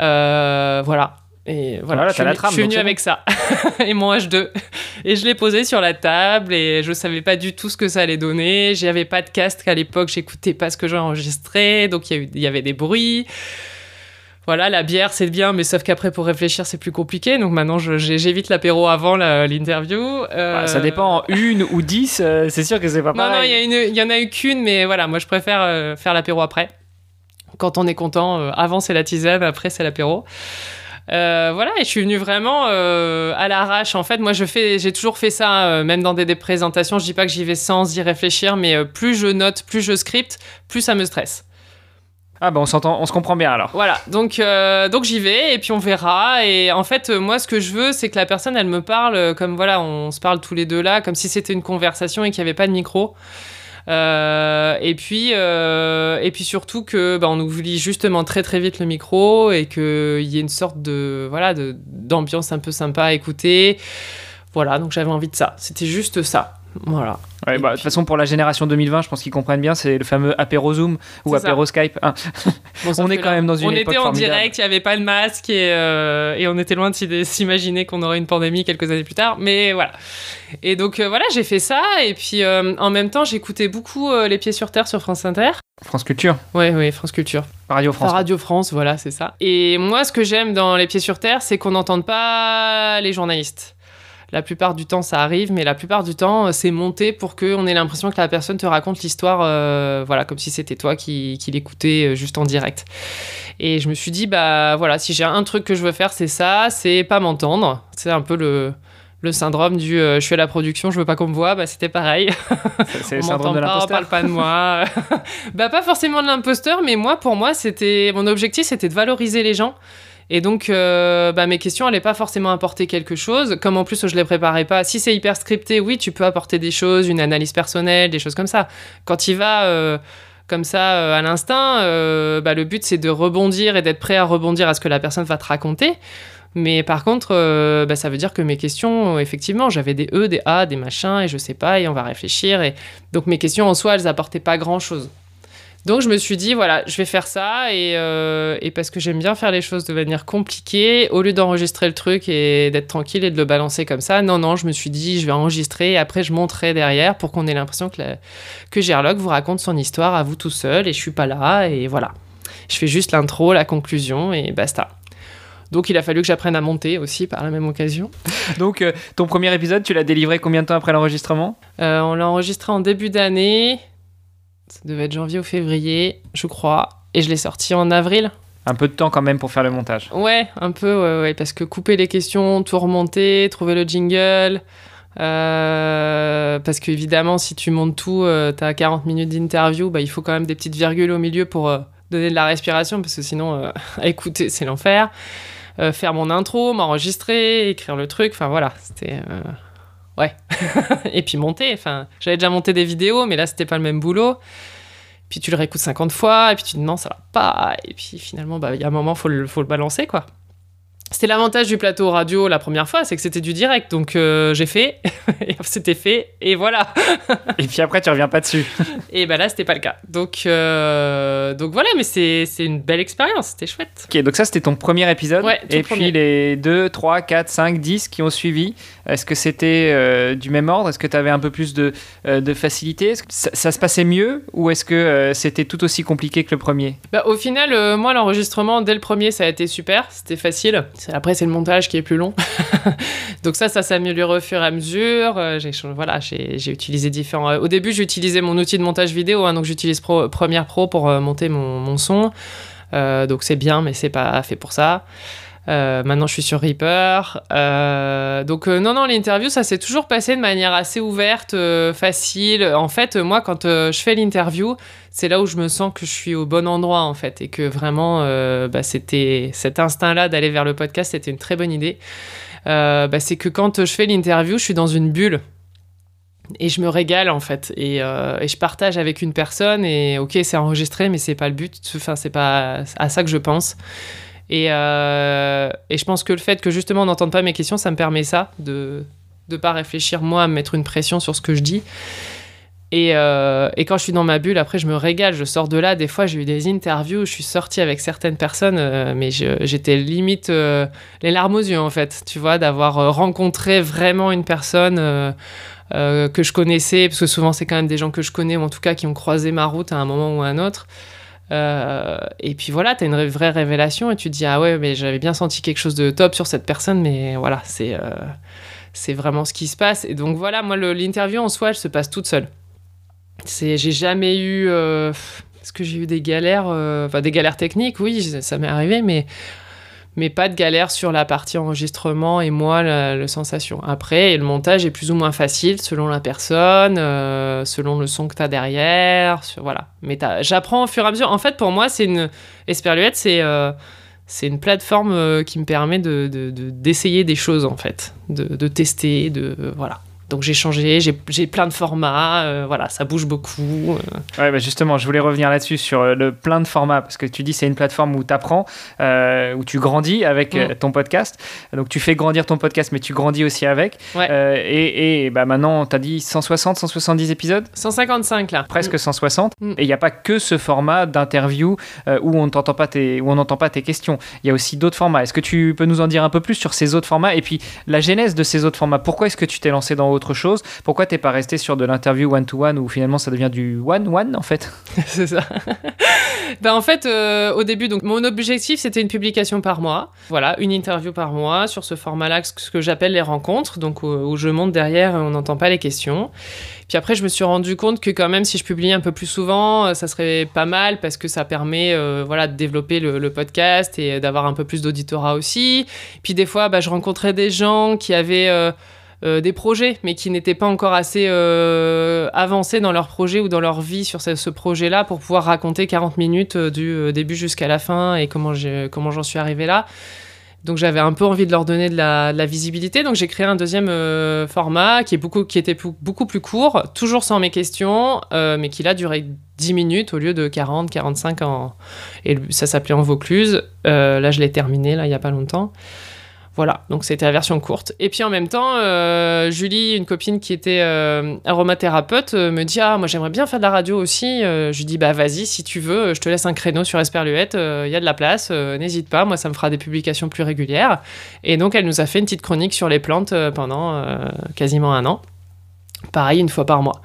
Euh, voilà. Et voilà, Voilà, je suis, la trame, je suis venue avec ça et mon H2 et je l'ai posé sur la table et je savais pas du tout ce que ça allait donner. J'avais pas de casque à l'époque, j'écoutais pas ce que j'ai enregistré, donc y, il y avait des bruits. Voilà, la bière c'est bien, mais sauf qu'après pour réfléchir c'est plus compliqué. Donc maintenant j'évite l'apéro avant l'interview. Euh, Bah, ça dépend, une ou dix, euh, c'est sûr que c'est pas Non, non, pareil. il y, a une- il y en a eu qu'une, mais voilà, moi je préfère euh, faire l'apéro après. Quand on est content, avant c'est la tisane, après c'est l'apéro. Euh, voilà, et je suis venue vraiment euh, à l'arrache. En fait, moi, je fais, j'ai toujours fait ça, euh, même dans des, des présentations. Je dis pas que j'y vais sans y réfléchir, mais plus je note, plus je scripte, plus ça me stresse. Ah bah on s'entend, on se comprend bien alors. Voilà, donc, euh, donc j'y vais et puis on verra. Et en fait, euh, moi, ce que je veux, c'est que la personne, elle me parle euh, comme voilà, on se parle tous les deux là, comme si c'était une conversation et qu'il n'y avait pas de micro. Et puis, et puis surtout que bah, on oublie justement très très vite le micro et qu'il y ait une sorte de voilà de d'ambiance un peu sympa à écouter. Voilà, donc j'avais envie de ça. C'était juste ça. Voilà. Ouais, bah, de toute façon, pour la génération 2020, je pense qu'ils comprennent bien, c'est le fameux apéro Zoom ou ça. apéro Skype. hein. Bon, On est quand même dans une On époque était en formidable. direct, il n'y avait pas de masque et, euh, et on était loin de s'imaginer qu'on aurait une pandémie quelques années plus tard. Mais voilà. Et donc euh, voilà, j'ai fait ça. Et puis euh, en même temps, j'écoutais beaucoup Les Pieds sur Terre sur France Inter. France Culture, Ouais, ouais, France Culture. Radio France. Radio France, voilà, c'est ça. Et moi, ce que j'aime dans Les Pieds sur Terre, c'est qu'on n'entende pas les journalistes. La plupart du temps, ça arrive, mais la plupart du temps, euh, c'est monté pour qu'on ait l'impression que la personne te raconte l'histoire, euh, voilà, comme si c'était toi qui, qui l'écoutais euh, juste en direct. Et je me suis dit, bah voilà, si j'ai un truc que je veux faire, c'est ça, c'est pas m'entendre. C'est un peu le, le syndrome du euh, je suis à la production, je veux pas qu'on me voit, bah c'était pareil. C'est- le syndrome de pas, on parle pas de moi. bah pas forcément de l'imposteur, mais moi pour moi c'était mon objectif c'était de valoriser les gens. Et donc euh, bah, mes questions allaient pas forcément apporter quelque chose. Comme en plus je les préparais pas. Si c'est hyper scripté, oui tu peux apporter des choses, une analyse personnelle, des choses comme ça. Quand il va euh, comme ça à l'instinct. bah, le but, c'est de rebondir et d'être prêt à rebondir à ce que la personne va te raconter. Mais par contre, bah, ça veut dire que mes questions, effectivement, j'avais des E, des A, des machins, et je sais pas, et on va réfléchir. Et... Donc mes questions en soi, elles apportaient pas grand-chose. Donc je me suis dit, voilà, je vais faire ça euh, et, parce que j'aime bien faire les choses de manière compliquée, au lieu d'enregistrer le truc et d'être tranquille et de le balancer comme ça, non, non, je me suis dit, je vais enregistrer et après je monterai derrière pour qu'on ait l'impression que, que Gerlock vous raconte son histoire à vous tout seul et je suis pas là et voilà. Je fais juste l'intro, la conclusion et basta. Donc il a fallu que j'apprenne à monter aussi par la même occasion. Donc euh, ton premier épisode, tu l'as délivré combien de temps après l'enregistrement? Euh, On l'a enregistré en début d'année. Ça devait être janvier ou février, je crois. Et je l'ai sorti en avril. Un peu de temps quand même pour faire le montage. Ouais, un peu, ouais, ouais, parce que couper les questions, tout remonter, trouver le jingle. Euh, parce qu'évidemment, si tu montes tout, euh, tu as 40 minutes d'interview, bah, il faut quand même des petites virgules au milieu pour euh, donner de la respiration, parce que sinon, à écouter, c'est l'enfer. faire mon intro, m'enregistrer, écrire le truc, enfin voilà, c'était Ouais. et puis monter. Enfin, j'avais déjà monté des vidéos, mais là, c'était pas le même boulot. Puis tu le réécoutes 50 fois, et puis tu dis non, ça va pas. Et puis finalement, bah, il y a un moment, faut le, faut le balancer, quoi. C'était l'avantage du plateau radio la première fois, c'est que c'était du direct. Donc euh, j'ai fait, c'était fait, et voilà. et puis après, tu reviens pas dessus. et ben là, c'était pas le cas. Donc, euh, donc voilà, mais c'est une belle expérience, c'était chouette. Ok, donc ça, c'était ton premier épisode. Ouais, et puis les 2, 3, 4, 5, 10 qui ont suivi, est-ce que c'était euh, du même ordre? Est-ce que tu avais un peu plus de, de facilité? Ça, se passait mieux Ou est-ce que c'était tout aussi compliqué que le premier? Bah, Au final, moi, l'enregistrement, dès le premier, ça a été super, c'était facile. Après, c'est le montage qui est plus long. Donc ça, ça s'améliore au fur et à mesure. Euh, j'ai, voilà, j'ai, utilisé différents... Euh, au début, j'utilisais mon outil de montage vidéo, hein, donc j'utilise Premiere Pro pour euh, monter mon, son. donc c'est bien, mais c'est pas fait pour ça. Maintenant, je suis sur Reaper. donc, non, non, l'interview, ça s'est toujours passé de manière assez ouverte, facile. En fait, moi, quand je fais l'interview, c'est là où je me sens que je suis au bon endroit en fait et que vraiment euh, bah, c'était cet instinct-là d'aller vers le podcast, c'était une très bonne idée. Euh, bah, c'est que quand je fais l'interview, je suis dans une bulle et je me régale en fait et, euh, et je partage avec une personne et ok c'est enregistré mais c'est pas le but, enfin c'est pas à ça que je pense. Et, et, je pense que le fait que justement on n'entende pas mes questions, ça me permet ça de ne pas réfléchir moi à me mettre une pression sur ce que je dis. Euh, et, quand je suis dans ma bulle, après, je me régale. Je sors de là. Des fois, j'ai eu des interviews je suis sortie avec certaines personnes, euh, mais j'étais limite euh, les larmes aux yeux, en fait. Tu vois, d'avoir rencontré vraiment une personne que je connaissais, parce que souvent, c'est quand même des gens que je connais, ou en tout cas qui ont croisé ma route à un moment ou à un autre. Et puis voilà, tu as une vraie révélation et tu te dis, ah ouais, mais j'avais bien senti quelque chose de top sur cette personne, mais voilà, c'est c'est vraiment ce qui se passe. Et donc voilà, moi, l'interview en soi, elle se passe toute seule j'ai jamais eu euh, est-ce que j'ai eu des galères euh, enfin des galères techniques? Oui ça m'est arrivé mais mais pas de galère sur la partie enregistrement et moi la, sensation. Après, le montage est plus ou moins facile selon la personne, euh, selon le son que tu as derrière, voilà. Mais j'apprends au fur et à mesure. En fait, pour moi, c'est une Esperluette, c'est c'est une plateforme qui me permet de, d'essayer des choses en fait, de, de tester, de voilà. Donc j'ai changé, j'ai plein de formats, euh, voilà, ça bouge beaucoup. Euh. Ouais, bah justement, je voulais revenir là-dessus sur euh, le plein de formats, parce que tu dis c'est une plateforme où tu apprends, où tu grandis avec mm. ton podcast. Donc tu fais grandir ton podcast, mais tu grandis aussi avec. et, et bah maintenant, tu as dit 160, 170 épisodes? 155 là. Presque 160. Mm. Et il n'y a pas que ce format d'interview où on n'entend pas, tes, où on pas tes questions. Il y a aussi d'autres formats. Est-ce que tu peux nous en dire un peu plus sur ces autres formats? Et puis la genèse de ces autres formats Pourquoi est-ce que tu t'es lancé dans autre chose. Pourquoi t'es pas resté sur de l'interview one-to-one où finalement ça devient du one-one en fait? C'est ça. ben en fait, euh, au début, donc mon objectif c'était une publication par mois. Voilà, une interview par mois sur ce format-là, ce que j'appelle les rencontres, donc où, je monte derrière, on n'entend pas les questions. Puis après, je me suis rendu compte que quand même, si je publiais un peu plus souvent, euh, ça serait pas mal parce que ça permet, euh, voilà, de développer le, podcast et d'avoir un peu plus d'auditorat aussi. Puis des fois, bah, je rencontrais des gens qui avaient des projets, mais qui n'étaient pas encore assez euh, avancés dans leur projet ou dans leur vie sur ce, projet-là pour pouvoir raconter 40 minutes euh, du début jusqu'à la fin et comment j'en suis arrivé là. Donc j'avais un peu envie de leur donner de la, visibilité. Donc j'ai créé un deuxième euh, format qui, est beaucoup, qui était beaucoup plus court, toujours sans mes questions, euh, mais qui là durait 10 minutes au lieu de 40, 45 ans. Et ça s'appelait En Vaucluse. Euh, là je l'ai terminé, là il n'y a pas longtemps. Voilà, donc c'était la version courte. Et puis en même temps, euh, Julie, une copine qui était euh, aromathérapeute, euh, me dit Ah, moi j'aimerais bien faire de la radio aussi. je lui dis Bah vas-y, si tu veux, je te laisse un créneau sur Esperluette, il y a de la place, n'hésite pas, moi ça me fera des publications plus régulières. Et donc elle nous a fait une petite chronique sur les plantes pendant quasiment un an. Pareil, une fois par mois.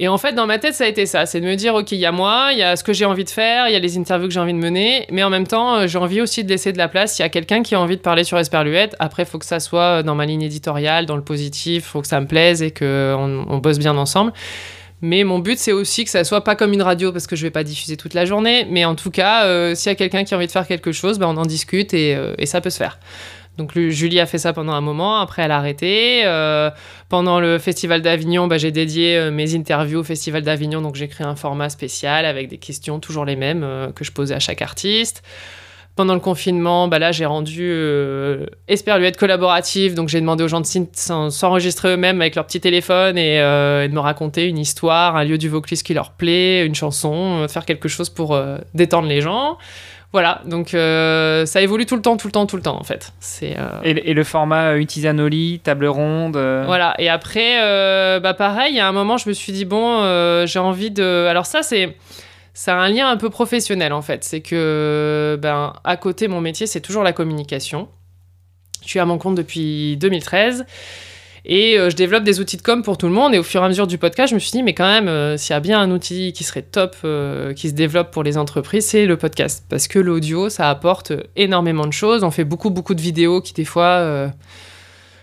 Et en fait, dans ma tête, ça a été ça. C'est de me dire, OK, il y a moi, il y a ce que j'ai envie de faire, il y a les interviews que j'ai envie de mener, mais en même temps, euh, j'ai envie aussi de laisser de la place. Il y a quelqu'un qui a envie de parler sur Esperluette. Après, il faut que ça soit dans ma ligne éditoriale, dans le positif, il faut que ça me plaise et qu'on on bosse bien ensemble. Mais mon but, c'est aussi que ça soit pas comme une radio parce que je vais pas diffuser toute la journée. Mais en tout cas, euh, s'il y a quelqu'un qui a envie de faire quelque chose, ben, on en discute euh, et ça peut se faire. Donc Julie a fait ça pendant un moment, après elle a arrêté. Euh, pendant le Festival d'Avignon, bah, j'ai dédié euh, mes interviews au Festival d'Avignon, donc j'ai créé un format spécial avec des questions toujours les mêmes euh, que je posais à chaque artiste. Pendant le confinement, bah là j'ai rendu Esperluette collaborative, donc j'ai demandé aux gens de s'enregistrer eux-mêmes avec leur petit téléphone et, de me raconter une histoire, un lieu du Vaucluse qui leur plaît, une chanson, faire quelque chose pour détendre les gens. Voilà, donc euh, ça évolue tout le temps, tout le temps, tout le temps en fait. C'est euh, et, le format euh, Utisanoli, table ronde. Voilà, et après, bah pareil, a un moment, je me suis dit bon, j'ai envie de. Alors ça, c'est ça a un lien un peu professionnel en fait. C'est que ben à côté, mon métier, c'est toujours la communication. Je suis à mon compte depuis 2013. Et euh, je développe des outils de com pour tout le monde. Et au fur et à mesure du podcast, je me suis dit, mais quand même, euh, s'il y a bien un outil qui serait top, euh, qui se développe pour les entreprises, c'est le podcast. Parce que l'audio, ça apporte énormément de choses. On fait beaucoup, beaucoup de vidéos qui, des fois.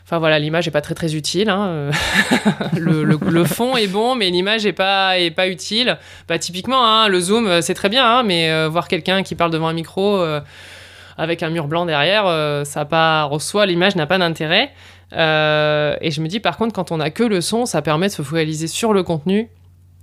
Enfin voilà, l'image n'est pas très très utile. Hein. le, fond est bon, mais l'image n'est pas, est pas utile. Bah, typiquement, hein, le zoom, c'est très bien, hein, mais voir quelqu'un qui parle devant un micro avec un mur blanc derrière, ça pas reçoit, l'image n'a pas d'intérêt. Euh, et je me dis, par contre, quand on a que le son, ça permet de se focaliser sur le contenu.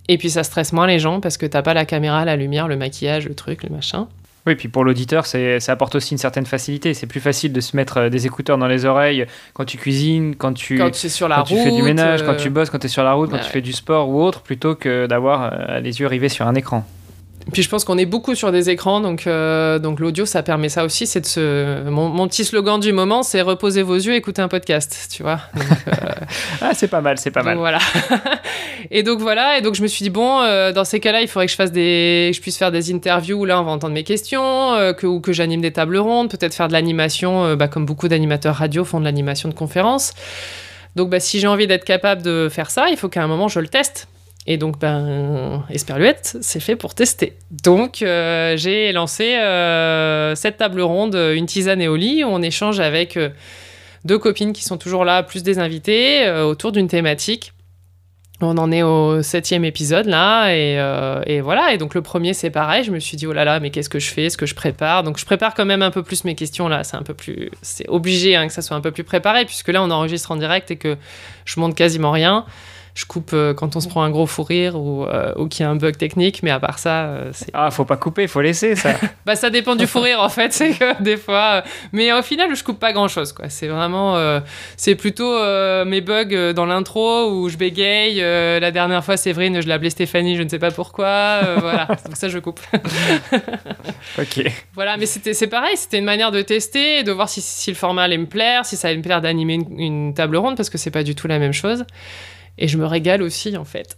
Et puis ça stresse moins les gens parce que t'as pas la caméra, la lumière, le maquillage, le truc, le machin. Oui, puis pour l'auditeur, ça apporte aussi une certaine facilité. C'est plus facile de se mettre euh, des écouteurs dans les oreilles quand tu cuisines, quand tu, quand tu, sur la quand tu fais du ménage, quand tu bosses, quand tu es sur la route, quand tu fais du sport ou autre, plutôt que d'avoir euh, les yeux rivés sur un écran. Puis je pense qu'on est beaucoup sur des écrans, donc, euh, donc l'audio, ça permet ça aussi. C'est de se... mon, petit slogan du moment, c'est reposez vos yeux, écoutez un podcast, tu vois. Euh, ah, c'est pas mal, c'est pas mal. Voilà. et donc voilà, et donc je me suis dit bon, euh, dans ces cas-là, il faudrait que je fasse des, je puisse faire des interviews où là on va entendre mes questions, que, ou que j'anime des tables rondes, peut-être faire de l'animation, bah, comme beaucoup d'animateurs radio font de l'animation de conférences. Donc bah, si j'ai envie d'être capable de faire ça, il faut qu'à un moment je le teste. Et donc, ben, Esperluette, c'est fait pour tester. Donc, euh, j'ai lancé euh, cette table ronde, une tisane et au lit, où on échange avec euh, deux copines qui sont toujours là, plus des invités, autour d'une thématique. On en est au septième épisode là, et, voilà. Et donc, le premier, c'est pareil. Je me suis dit, oh là là, mais qu'est-ce que je fais? Est-ce que je prépare? Donc, je prépare quand même un peu plus mes questions là. C'est un peu plus. C'est obligé hein, que ça soit un peu plus préparé, puisque là, on enregistre en direct et que je monte quasiment rien je coupe euh, quand on se prend un gros fou rire ou, euh, ou qu'il y a un bug technique, mais à part ça, euh, c'est. Ah, faut pas couper, faut laisser ça. bah, ça dépend du fou rire en fait, c'est que des fois. Mais au final, je coupe pas grand chose, quoi. C'est vraiment. c'est plutôt mes bugs dans l'intro où je bégaye. la dernière fois, Séverine, je l'appelais Stéphanie, je ne sais pas pourquoi. voilà, donc ça, je coupe. ok. Voilà, mais c'est pareil, c'était une manière de tester, de voir si, si, le format allait me plaire, si ça allait me plaire d'animer une, une table ronde, parce que c'est pas du tout la même chose. Et je me régale aussi, en fait.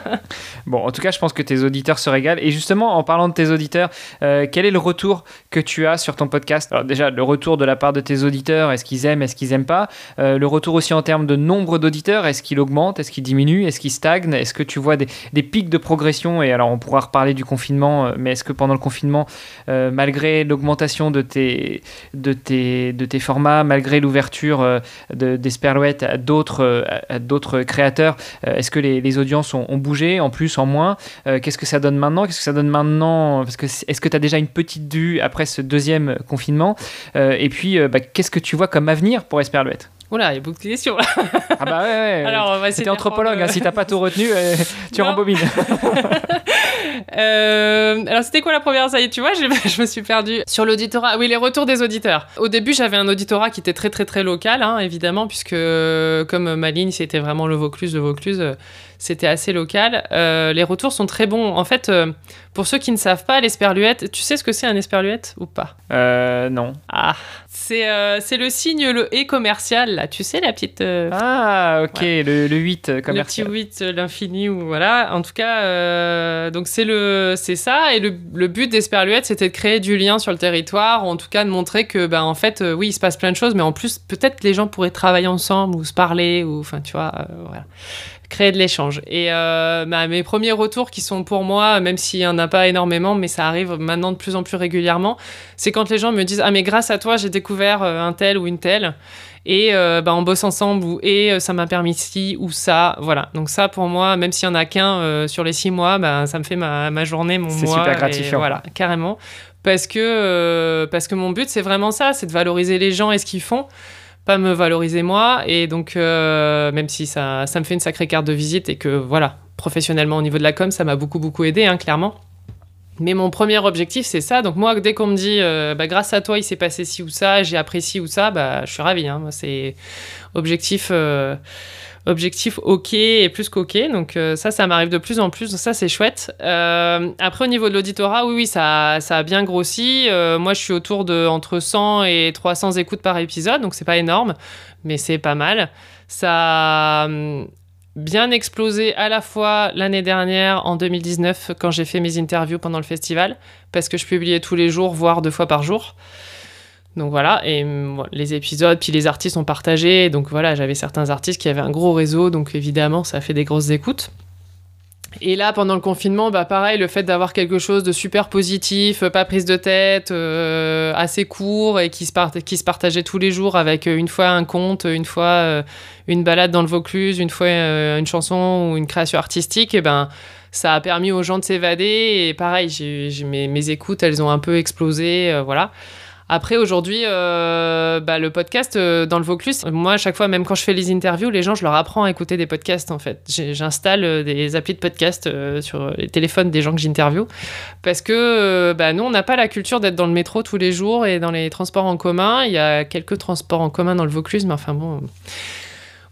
bon, en tout cas, je pense que tes auditeurs se régalent. Et justement, en parlant de tes auditeurs, euh, quel est le retour que tu as sur ton podcast? Alors déjà, le retour de la part de tes auditeurs, est-ce qu'ils aiment, est-ce qu'ils n'aiment pas? Euh, Le retour aussi en termes de nombre d'auditeurs, est-ce qu'il augmente, est-ce qu'il diminue, est-ce qu'il stagne? Est-ce que tu vois des, des, pics de progression? Et alors, on pourra reparler du confinement, euh, mais est-ce que pendant le confinement, malgré l'augmentation de tes, de, tes, formats, malgré l'ouverture d'Esperlouette à d'autres créateurs, créateurs, euh, est-ce que les, audiences ont, bougé en plus, en moins euh, Qu'est-ce que ça donne maintenant Qu'est-ce que ça donne maintenant Parce que est-ce que tu as déjà une petite vue après ce deuxième confinement euh, Et puis, bah, qu'est-ce que tu vois comme avenir pour Esperluette Oula, il y a beaucoup de questions Ah bah ouais, ouais. Alors, on va C'était anthropologue, hein, si t'as pas tout retenu, tu rembobines. Euh, alors, c'était quoi la première Ça y est, tu vois, je, me suis perdue. Sur l'auditorat, oui, les retours des auditeurs. Au début, j'avais un auditorat qui était très, très, très local, hein, évidemment, puisque euh, comme ma ligne, c'était vraiment le Vaucluse, le Vaucluse. C'était assez local. Euh, les retours sont très bons. En fait, euh, pour ceux qui ne savent pas, l'esperluette, tu sais ce que c'est un esperluette ou pas? Euh, non. Ah, c'est le signe, le et commercial, là. Tu sais, la petite. Ah, ok, le, le 8 le petit commercial. 8, euh, l'infini, ou voilà. En tout cas, donc c'est ça. Et le, le but d'Esperluette, c'était de créer du lien sur le territoire, ou en tout cas de montrer que, ben, en fait, oui, il se passe plein de choses, mais en plus, peut-être les gens pourraient travailler ensemble ou se parler, ou enfin, tu vois, euh, voilà. Créer de l'échange. Et euh, bah, mes premiers retours qui sont pour moi, même s'il n'y en a pas énormément, mais ça arrive maintenant de plus en plus régulièrement, c'est quand les gens me disent Ah, mais grâce à toi, j'ai découvert euh, un tel ou une telle et euh, bah, on bosse ensemble ou et ça m'a permis ci ou ça voilà donc ça pour moi même s'il y en a qu'un euh, sur les six mois bah, ça me fait ma, ma journée mon C'est mois super et gratifiant. voilà carrément parce que parce que mon but c'est vraiment ça c'est de valoriser les gens et ce qu'ils font me valoriser moi et donc euh, même si ça ça me fait une sacrée carte de visite et que voilà professionnellement au niveau de la com ça m'a beaucoup beaucoup aidé hein, clairement mais mon premier objectif, c'est ça. Donc moi, dès qu'on me dit, euh, bah, grâce à toi, il s'est passé ci ou ça, j'ai appris ci ou ça, bah, je suis ravie. Hein. C'est objectif, euh, objectif OK et plus qu'OK. Donc euh, ça, ça m'arrive de plus en plus. Donc ça, c'est chouette. Euh, après, au niveau de l'auditorat, oui, oui, ça, ça a bien grossi. Euh, moi, je suis autour de entre 100 et 300 écoutes par épisode, donc c'est pas énorme, mais c'est pas mal. Ça a hum, bien explosé à la fois l'année dernière, en 2019, quand j'ai fait mes interviews pendant le festival, parce que je publiais tous les jours, voire deux fois par jour. Donc voilà, et bon, les épisodes, puis les artistes ont partagé. Donc voilà, j'avais certains artistes qui avaient un gros réseau, donc évidemment, ça fait des grosses écoutes. Et là, pendant le confinement, bah pareil, le fait d'avoir quelque chose de super positif, euh, pas prise de tête, euh, assez court et qui se, part- qui se partageait tous les jours avec euh, une fois un conte, une fois une balade dans le Vaucluse, une fois une chanson ou une création artistique, et ben ça a permis aux gens de s'évader. Et pareil, j'ai- mes, mes écoutes, elles ont un peu explosé, voilà. Après, aujourd'hui, euh, bah, le podcast euh, dans le Vaucluse, moi, à chaque fois, même quand je fais les interviews, les gens, je leur apprends à écouter des podcasts, en fait. J'installe euh, des applis de podcast sur les téléphones des gens que j'interviewe. Parce que bah, nous, on n'a pas la culture d'être dans le métro tous les jours et dans les transports en commun. Il y a quelques transports en commun dans le Vaucluse, mais enfin bon.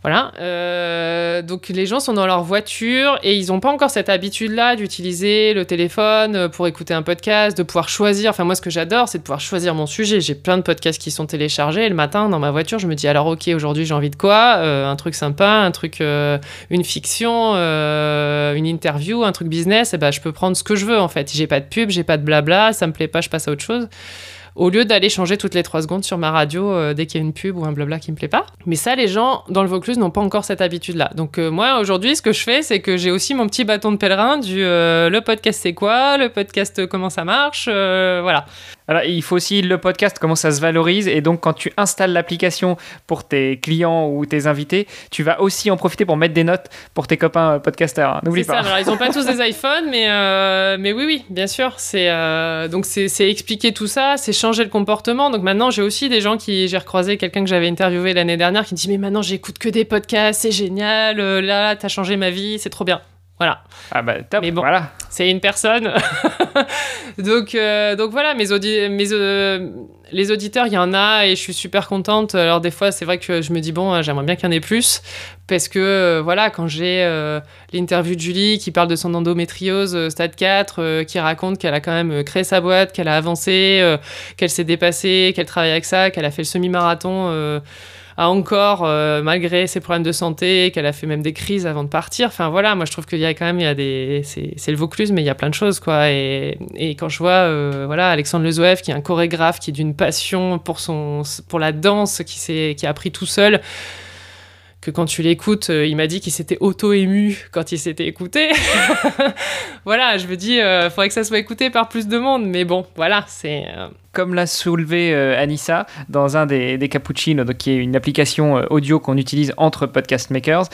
Voilà. Euh, donc les gens sont dans leur voiture et ils n'ont pas encore cette habitude-là d'utiliser le téléphone euh, pour écouter un podcast, de pouvoir choisir. Enfin, moi, ce que j'adore, c'est de pouvoir choisir mon sujet. J'ai plein de podcasts qui sont téléchargés. Et le matin, dans ma voiture, je me dis alors, ok, aujourd'hui, j'ai envie de quoi? Euh, Un truc sympa, un truc, une fiction, une interview, un truc business. Et ben, je peux prendre ce que je veux en fait. J'ai pas de pub, j'ai pas de blabla. Ça me plaît pas, je passe à autre chose au lieu d'aller changer toutes les trois secondes sur ma radio euh, dès qu'il y a une pub ou un blabla qui me plaît pas. Mais ça, les gens dans le Vaucluse n'ont pas encore cette habitude-là. Donc euh, moi, aujourd'hui, ce que je fais, c'est que j'ai aussi mon petit bâton de pèlerin du euh, le podcast c'est quoi, le podcast comment ça marche, voilà. Alors, il faut aussi le podcast, comment ça se valorise. Et donc, quand tu installes l'application pour tes clients ou tes invités, tu vas aussi en profiter pour mettre des notes pour tes copains podcasters. hein. N'oublie C'est ça. pas. Alors ils ont pas tous des iPhones, mais mais oui, oui, bien sûr. C'est donc c'est expliquer tout ça, c'est changer le comportement. Donc maintenant, j'ai aussi des gens qui j'ai recroisé quelqu'un que j'avais interviewé l'année dernière qui me dit mais maintenant j'écoute que des podcasts, c'est génial. euh, Là, t'as changé ma vie, c'est trop bien. Voilà. Ah bah, top. Mais bon. Voilà. c'est une personne. donc, euh, donc voilà, mes audi- mes, euh, les auditeurs, il y en a et je suis super contente. Alors des fois, c'est vrai que je me dis, bon, j'aimerais bien qu'il y en ait plus. Parce que, euh, voilà, quand j'ai l'interview de Julie qui parle de son endométriose stade 4, euh, qui raconte qu'elle a quand même créé sa boîte, qu'elle a avancé, qu'elle s'est dépassée, qu'elle travaille avec ça, qu'elle a fait le semi-marathon. À encore euh, malgré ses problèmes de santé, qu'elle a fait même des crises avant de partir. Enfin voilà, moi je trouve qu'il y a quand même il y a des c'est le Vaucluse mais il y a plein de choses quoi et, quand je vois euh, voilà Alexandre Lezoev qui est un chorégraphe qui est d'une passion pour son pour la danse qui qui a appris tout seul que quand tu l'écoutes, euh, il m'a dit qu'il s'était auto-ému quand il s'était écouté. voilà, je me dis, euh, faudrait que ça soit écouté par plus de monde, mais bon, voilà, c'est. euh, Comme l'a soulevé euh, Anissa dans un des, des Cappuccino, donc, qui est une application euh, audio qu'on utilise entre podcast makers,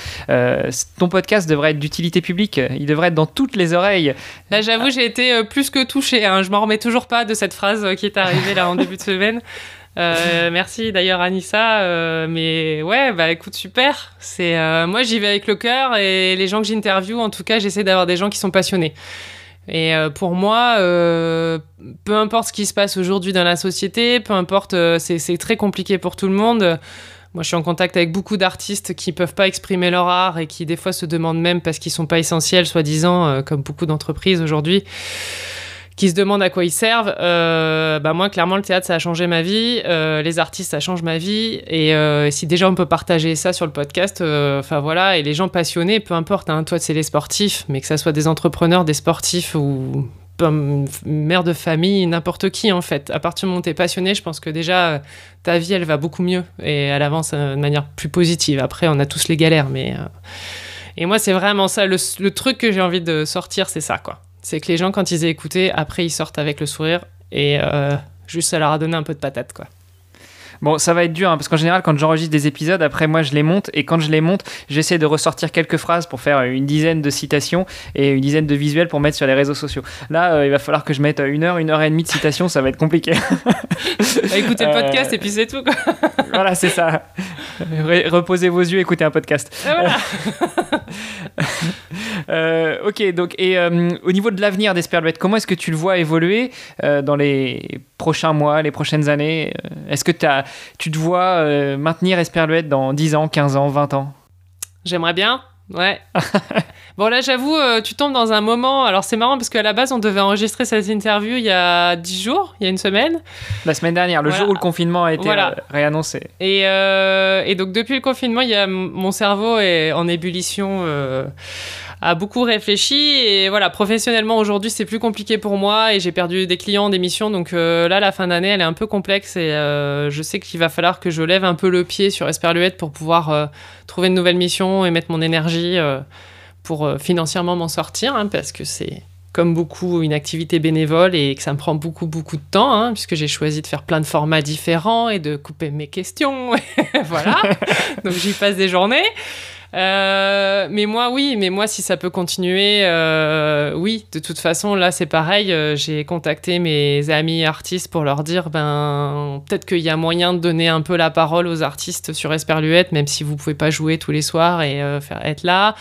ton podcast devrait être d'utilité publique. Il devrait être dans toutes les oreilles. Là, j'avoue, j'ai été plus que touchée. Hein. Je m'en remets toujours pas de cette phrase qui est arrivée là en début de semaine. Euh, merci d'ailleurs Anissa, euh, mais ouais, bah écoute super. C'est euh, moi j'y vais avec le cœur et les gens que j'interviewe, en tout cas, j'essaie d'avoir des gens qui sont passionnés. Et euh, pour moi, peu importe ce qui se passe aujourd'hui dans la société, peu importe, c'est très compliqué pour tout le monde. Moi, je suis en contact avec beaucoup d'artistes qui peuvent pas exprimer leur art et qui des fois se demandent même parce qu'ils sont pas essentiels, soi-disant, comme beaucoup d'entreprises aujourd'hui, qui se demandent à quoi ils servent. Euh, bah moi, clairement, le théâtre, ça a changé ma vie. Euh, les artistes, ça change ma vie. Et euh, si déjà on peut partager ça sur le podcast, euh, enfin voilà, et les gens passionnés, peu importe, hein, toi, c'est les sportifs, mais que ça soit des entrepreneurs, des sportifs ou mère de famille, n'importe qui en fait. À partir du moment où tu es passionné, je pense que déjà ta vie elle va beaucoup mieux et elle avance de manière plus positive. Après, on a tous les galères, mais. Et moi, c'est vraiment ça. Le, le truc que j'ai envie de sortir, c'est ça quoi. C'est que les gens, quand ils aient écouté, après ils sortent avec le sourire et euh, juste ça leur a donné un peu de patate quoi. Bon, ça va être dur, hein, parce qu'en général, quand j'enregistre des épisodes, après, moi, je les monte, et quand je les monte, j'essaie de ressortir quelques phrases pour faire une dizaine de citations et une dizaine de visuels pour mettre sur les réseaux sociaux. Là, euh, il va falloir que je mette une heure, une heure et demie de citations, ça va être compliqué. Bah, écoutez le Euh, podcast et puis c'est tout quoi. voilà, c'est ça. Re- reposez vos yeux, écoutez un podcast. Et voilà. Euh, ok, donc, et euh, au niveau de l'avenir d'Esperluette, comment est-ce que tu le vois évoluer euh, dans les prochains mois, les prochaines années? Est-ce que t'as- tu te vois euh, maintenir Esperluette dans 10 ans, 15 ans, 20 ans? J'aimerais bien. Ouais. bon là j'avoue, euh, tu tombes dans un moment. Alors c'est marrant parce qu'à la base on devait enregistrer cette interview il y a 10 jours, il y a une semaine. La semaine dernière, le Voilà. jour où le confinement a été Voilà. euh, réannoncé. Et, euh, et donc depuis le confinement, il y a m- mon cerveau est en ébullition, euh, a beaucoup réfléchi et voilà professionnellement aujourd'hui c'est plus compliqué pour moi et j'ai perdu des clients, des missions donc là la fin d'année elle est un peu complexe et je sais qu'il va falloir que je lève un peu le pied sur Esperluette pour pouvoir trouver une nouvelle mission et mettre mon énergie pour euh, financièrement m'en sortir hein, parce que c'est comme beaucoup une activité bénévole et que ça me prend beaucoup beaucoup de temps hein, puisque j'ai choisi de faire plein de formats différents et de couper mes questions. Voilà. Donc j'y passe des journées. Euh, mais moi oui mais moi si ça peut continuer euh, oui de toute façon là c'est pareil euh, j'ai contacté mes amis artistes pour leur dire ben peut-être qu'il y a moyen de donner un peu la parole aux artistes sur Esperluette même si vous pouvez pas jouer tous les soirs et faire être là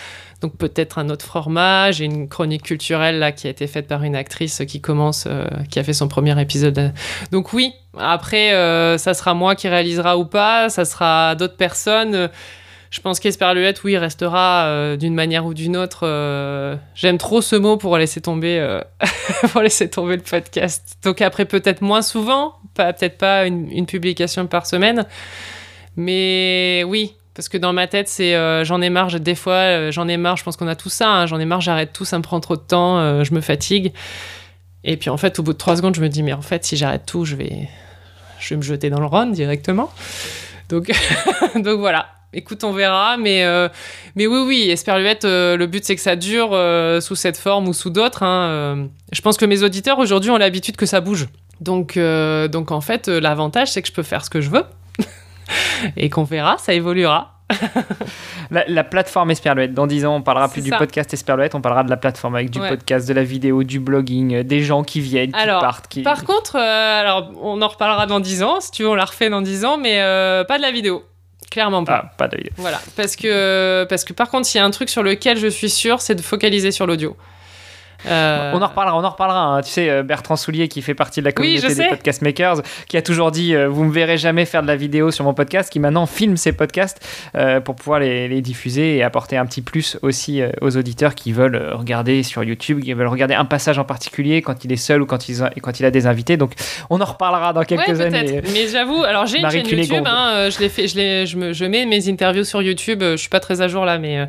donc peut-être un autre format. J'ai une chronique culturelle là qui a été faite par une actrice qui commence, euh, qui a fait son premier épisode. Donc oui, après euh, ça sera moi qui réalisera ou pas, ça sera d'autres personnes. Je pense qu'Esperluette, oui, restera euh, d'une manière ou d'une autre. euh, J'aime trop ce mot pour laisser tomber, euh, pour laisser tomber le podcast. Donc après peut-être moins souvent, peut-être pas une publication par semaine, mais oui, parce que dans ma tête, c'est euh, j'en ai marre, des fois, euh, j'en ai marre, je pense qu'on a tout ça, hein, j'en ai marre, j'arrête tout, ça me prend trop de temps, euh, je me fatigue. Et puis en fait, au bout de trois secondes, je me dis, mais en fait, si j'arrête tout, je vais, je vais me jeter dans le Rhône directement. Donc, donc voilà. Écoute, on verra, mais, mais oui, oui, Esperluette, le but c'est que ça dure sous cette forme ou sous d'autres. hein, je pense que mes auditeurs aujourd'hui ont l'habitude que ça bouge. Donc, donc en fait, l'avantage c'est que je peux faire ce que je veux et qu'on verra, ça évoluera. La, la plateforme Esperluette, dans 10 ans, on parlera plus du podcast Esperluette, on parlera de la plateforme avec du Ouais. podcast, de la vidéo, du blogging, euh, des gens qui viennent, qui Alors, partent. Qui... Par contre, euh, alors on en reparlera dans 10 ans, si tu veux, on la refait dans 10 ans, mais euh, pas de la vidéo. Clairement pas. Ah, pas de vidéo. Voilà, parce que, parce que par contre, s'il y a un truc sur lequel je suis sûre, c'est de focaliser sur l'audio. Euh, On en reparlera, on en reparlera. hein. Tu sais, euh, Bertrand Soulier, qui fait partie de la communauté des podcast makers, qui a toujours dit euh, Vous me verrez jamais faire de la vidéo sur mon podcast, qui maintenant filme ses podcasts euh, pour pouvoir les, les diffuser et apporter un petit plus aussi aux auditeurs qui veulent regarder sur YouTube, qui veulent regarder un passage en particulier quand il est seul ou quand il, quand il a des invités. Donc, on en reparlera dans Ouais, quelques années. Mais j'avoue, alors j'ai une chaîne YouTube, hein, je, fait, je, l'ai- je, me- je mets mes interviews sur YouTube, je suis pas très à jour là, mais,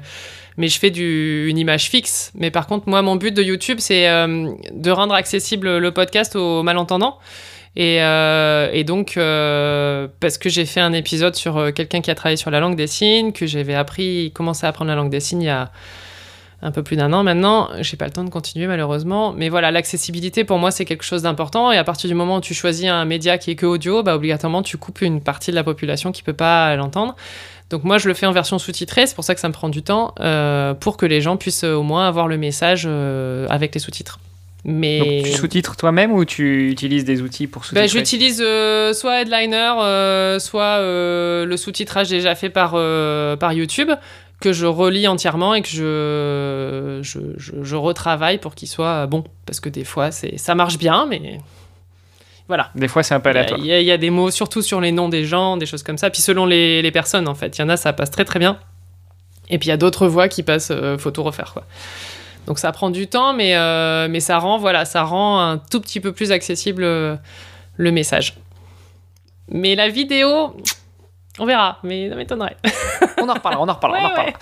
mais je fais une image fixe. Mais par contre, moi, mon but de YouTube, c'est euh, de rendre accessible le podcast aux malentendants. Et, euh, donc, euh, parce que j'ai fait un épisode sur quelqu'un qui a travaillé sur la langue des signes, que j'avais appris, commencé à apprendre la langue des signes il y a un peu plus d'un an maintenant. J'ai pas le temps de continuer malheureusement. Mais voilà, l'accessibilité pour moi c'est quelque chose d'important. Et à partir du moment où tu choisis un média qui est que audio, bah, obligatoirement tu coupes une partie de la population qui peut pas l'entendre. Donc moi je le fais en version sous-titrée, c'est pour ça que ça me prend du temps, euh, pour que les gens puissent euh, au moins avoir le message euh, avec les sous-titres. Mais Donc, tu sous-titres toi-même ou tu utilises des outils pour sous-titrer bah, j'utilise euh, soit Headliner, soit le sous-titrage déjà fait par, par YouTube, que je relis entièrement et que je, je, je, retravaille pour qu'il soit bon. Parce que des fois, ça marche bien, mais voilà. Des fois, c'est un peu aléatoire. Il y, a des mots, surtout sur les noms des gens, des choses comme ça. Puis selon les, les personnes, en fait. Il y en a, ça passe très très bien. Et puis il y a d'autres voix qui passent, euh, faut tout refaire, quoi. Donc ça prend du temps, mais, euh, mais ça rend, voilà, ça rend un tout petit peu plus accessible euh, le message. Mais la vidéo, on verra, mais ça m'étonnerait. on en reparlera, on en reparlera.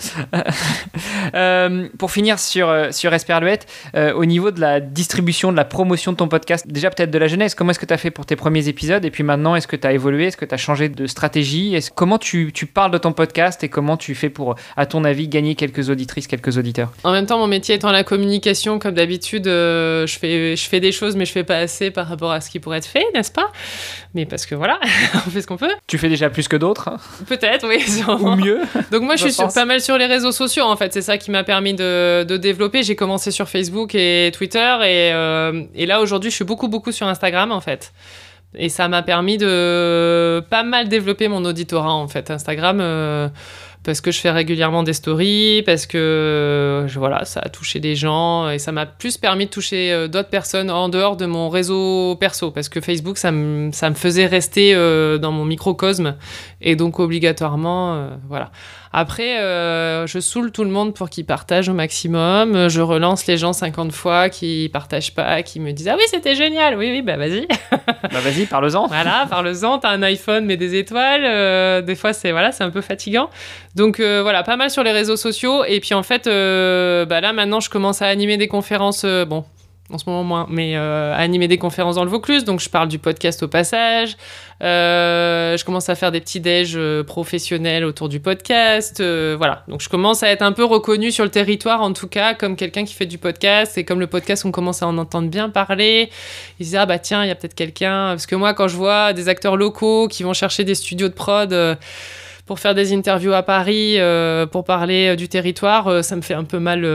Euh, pour finir sur, euh, sur Esperluette, euh, au niveau de la distribution, de la promotion de ton podcast, déjà peut-être de la jeunesse, comment est-ce que tu as fait pour tes premiers épisodes? Et puis maintenant, est-ce que tu as évolué? Est-ce que tu as changé de stratégie? Comment tu, tu, parles de ton podcast et comment tu fais pour, à ton avis, gagner quelques auditrices, quelques auditeurs? En même temps, mon métier étant la communication, comme d'habitude, je, fais, je fais des choses, mais je fais pas assez par rapport à ce qui pourrait être fait, n'est-ce pas? Mais parce que voilà, on fait ce qu'on peut. Tu fais déjà plus que d'autres hein Peut-être, oui. Ou mieux. Donc moi, je, suis pas mal sur les réseaux sociaux, en fait. C'est ça qui m'a permis de, de développer. J'ai commencé sur Facebook et Twitter. Et, euh, et là, aujourd'hui, je suis beaucoup, beaucoup sur Instagram, en fait. Et ça m'a permis de pas mal développer mon auditorat, en fait. Instagram... Euh, parce que je fais régulièrement des stories, parce que voilà, ça a touché des gens et ça m'a plus permis de toucher euh, d'autres personnes en dehors de mon réseau perso, parce que Facebook, ça me, faisait rester euh, dans mon microcosme et donc obligatoirement, euh, voilà. Après, euh, je saoule tout le monde pour qu'ils partagent au maximum. Je relance les gens 50 fois qui partagent pas, qui me disent Ah oui, c'était génial. Oui, oui, bah vas-y. bah vas-y, parle-en. voilà, parle-en. T'as un iPhone, mais des étoiles. Euh, des fois, c'est voilà, c'est un peu fatigant. Donc euh, voilà, pas mal sur les réseaux sociaux. Et puis en fait, bah là maintenant, je commence à animer des conférences. bon, en ce moment moins, mais euh, animer des conférences dans le Vaucluse, donc je parle du podcast au passage. Euh, je commence à faire des petits déj euh, professionnels autour du podcast, voilà. Donc je commence à être un peu reconnu sur le territoire, en tout cas, comme quelqu'un qui fait du podcast et comme le podcast, on commence à en entendre bien parler. Ils disent ah bah tiens, il y a peut-être quelqu'un, parce que moi quand je vois des acteurs locaux qui vont chercher des studios de prod pour faire des interviews à Paris, pour parler du territoire, ça me fait un peu mal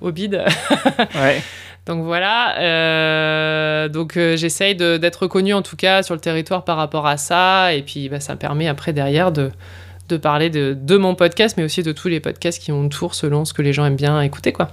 au bide. ouais. Donc voilà, euh, donc euh, j'essaye d'être reconnue en tout cas sur le territoire par rapport à ça, et puis bah, ça me permet après derrière de, de parler de, de, mon podcast, mais aussi de tous les podcasts qui ont tour selon ce que les gens aiment bien écouter, quoi.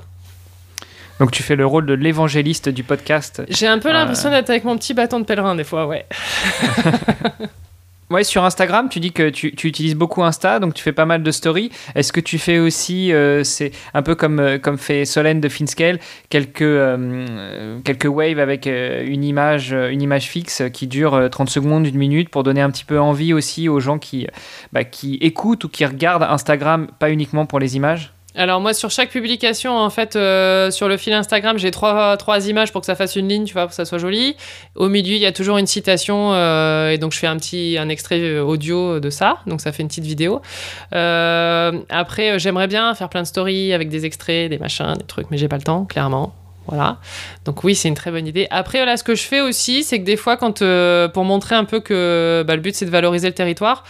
Donc tu fais le rôle de l'évangéliste du podcast. J'ai un peu l'impression euh. d'être avec mon petit bâton de pèlerin des fois, ouais. Ouais, sur Instagram, tu dis que tu, utilises beaucoup Insta, donc tu fais pas mal de stories. Est-ce que tu fais aussi, euh, c'est un peu comme, euh, comme fait Solène de Finscale, quelques, euh, quelques waves avec une, image, fixe qui dure 30 secondes, une minute, pour donner un petit peu envie aussi aux gens qui, bah, qui écoutent ou qui regardent Instagram, pas uniquement pour les images? Alors moi sur chaque publication en fait euh, sur le fil Instagram j'ai trois, images pour que ça fasse une ligne tu vois pour que ça soit joli. Au milieu il y a toujours une citation euh, et donc je fais un petit extrait euh, audio de ça donc ça fait une petite vidéo. après j'aimerais bien faire plein de stories avec des extraits des machins des trucs mais j'ai pas le temps clairement. Voilà. Donc oui, c'est une très bonne idée. Après, là, ce que je fais aussi, c'est que des fois, quand, pour montrer un peu que bah, le but, c'est de valoriser le territoire,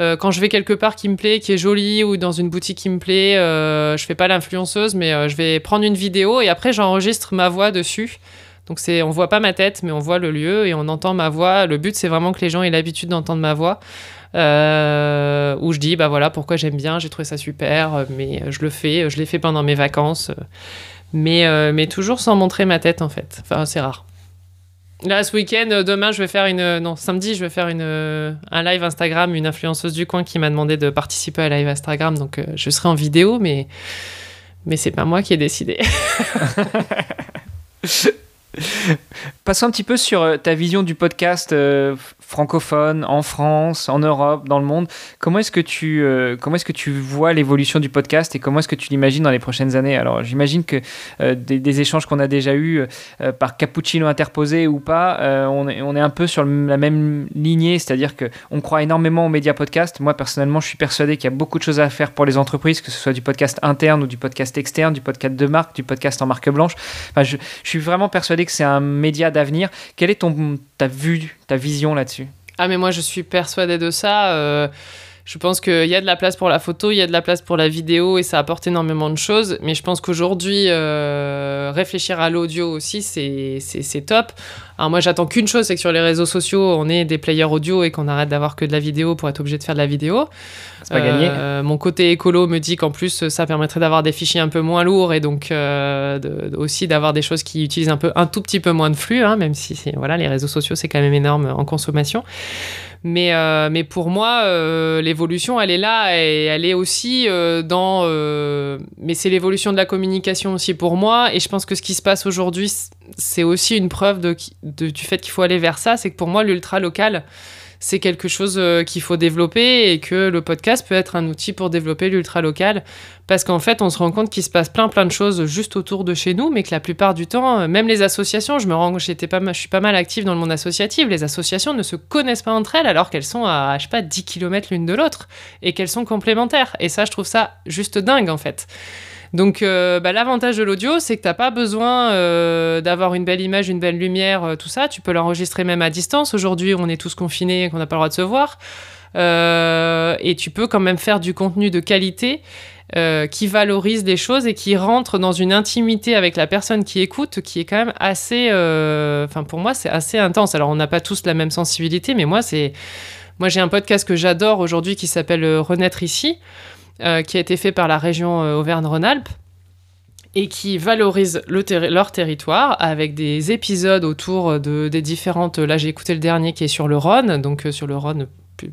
euh, quand je vais quelque part qui me plaît, qui est joli, ou dans une boutique qui me plaît, euh, je fais pas l'influenceuse, mais euh, je vais prendre une vidéo et après j'enregistre ma voix dessus. Donc c'est, on voit pas ma tête, mais on voit le lieu et on entend ma voix. Le but c'est vraiment que les gens aient l'habitude d'entendre ma voix. où je dis bah voilà pourquoi j'aime bien, j'ai trouvé ça super, mais je le fais, je l'ai fait pendant mes vacances, mais mais toujours sans montrer ma tête en fait. Enfin c'est rare. Là, ce week-end, euh, demain, je vais faire une. Euh, non, samedi, je vais faire une, euh, un live Instagram. Une influenceuse du coin qui m'a demandé de participer à live Instagram. Donc, je serai en vidéo, mais. Mais c'est pas moi qui ai décidé. Passons un petit peu sur euh, ta vision du podcast euh, francophone en France, en Europe, dans le monde. Comment est-ce que tu, euh, comment est-ce que tu vois l'évolution du podcast et comment est-ce que tu l'imagines dans les prochaines années? Alors, j'imagine que des, échanges qu'on a déjà eus par cappuccino interposé ou pas, on, est, on est un peu sur la même lignée, c'est-à-dire que on croit énormément aux médias podcast. Moi, personnellement, je suis persuadé qu'il y a beaucoup de choses à faire pour les entreprises, que ce soit du podcast interne ou du podcast externe, du podcast de marque, du podcast en marque blanche. Enfin, je, je suis vraiment persuadé que c'est un média d'avenir. Quelle est ton, ta vue, ta vision là-dessus? Ah mais moi je suis persuadée de ça. Euh, Je pense qu'il y a de la place pour la photo, il y a de la place pour la vidéo et ça apporte énormément de choses. Mais je pense qu'aujourd'hui, euh, réfléchir à l'audio aussi, c'est top. Alors moi, j'attends qu'une chose, c'est que sur les réseaux sociaux, on ait des players audio et qu'on arrête d'avoir que de la vidéo pour être obligé de faire de la vidéo. C'est pas gagné. Euh, mon côté écolo me dit qu'en plus, ça permettrait d'avoir des fichiers un peu moins lourds et donc euh, de, aussi d'avoir des choses qui utilisent un peu, un tout petit peu moins de flux, hein, même si voilà, les réseaux sociaux, c'est quand même énorme en consommation. Mais, euh, mais pour moi, euh, l'évolution, elle est là et elle est aussi euh, dans. mais c'est l'évolution de la communication aussi pour moi. Et je pense que ce qui se passe aujourd'hui, c'est aussi une preuve de, du fait qu'il faut aller vers ça. C'est que pour moi, l'ultra local, c'est quelque chose euh, qu'il faut développer et que le podcast peut être un outil pour développer l'ultra local. Parce qu'en fait, on se rend compte qu'il se passe plein plein de choses juste autour de chez nous, mais que la plupart du temps, euh, même les associations, je me rends, j'étais pas, je suis pas mal active dans le monde associatif, les associations ne se connaissent pas entre elles alors qu'elles sont à, je pas, 10 km l'une de l'autre et qu'elles sont complémentaires. Et ça, je trouve ça juste dingue en fait. Donc euh, bah, l'avantage de l'audio, c'est que tu n'as pas besoin euh, d'avoir une belle image, une belle lumière, euh, tout ça. Tu peux l'enregistrer même à distance. Aujourd'hui, on est tous confinés et qu'on n'a pas le droit de se voir. et tu peux quand même faire du contenu de qualité qui valorise des choses et qui rentre dans une intimité avec la personne qui écoute qui est quand même assez... Enfin, pour moi, c'est assez intense. Alors, on n'a pas tous la même sensibilité, mais moi, c'est... Moi, j'ai un podcast que j'adore aujourd'hui qui s'appelle Renaître ici. Euh, qui a été fait par la région euh, Auvergne-Rhône-Alpes et qui valorise leur territoire avec des épisodes autour de, des différentes... Là, j'ai écouté le dernier qui est sur le Rhône, donc euh, sur le Rhône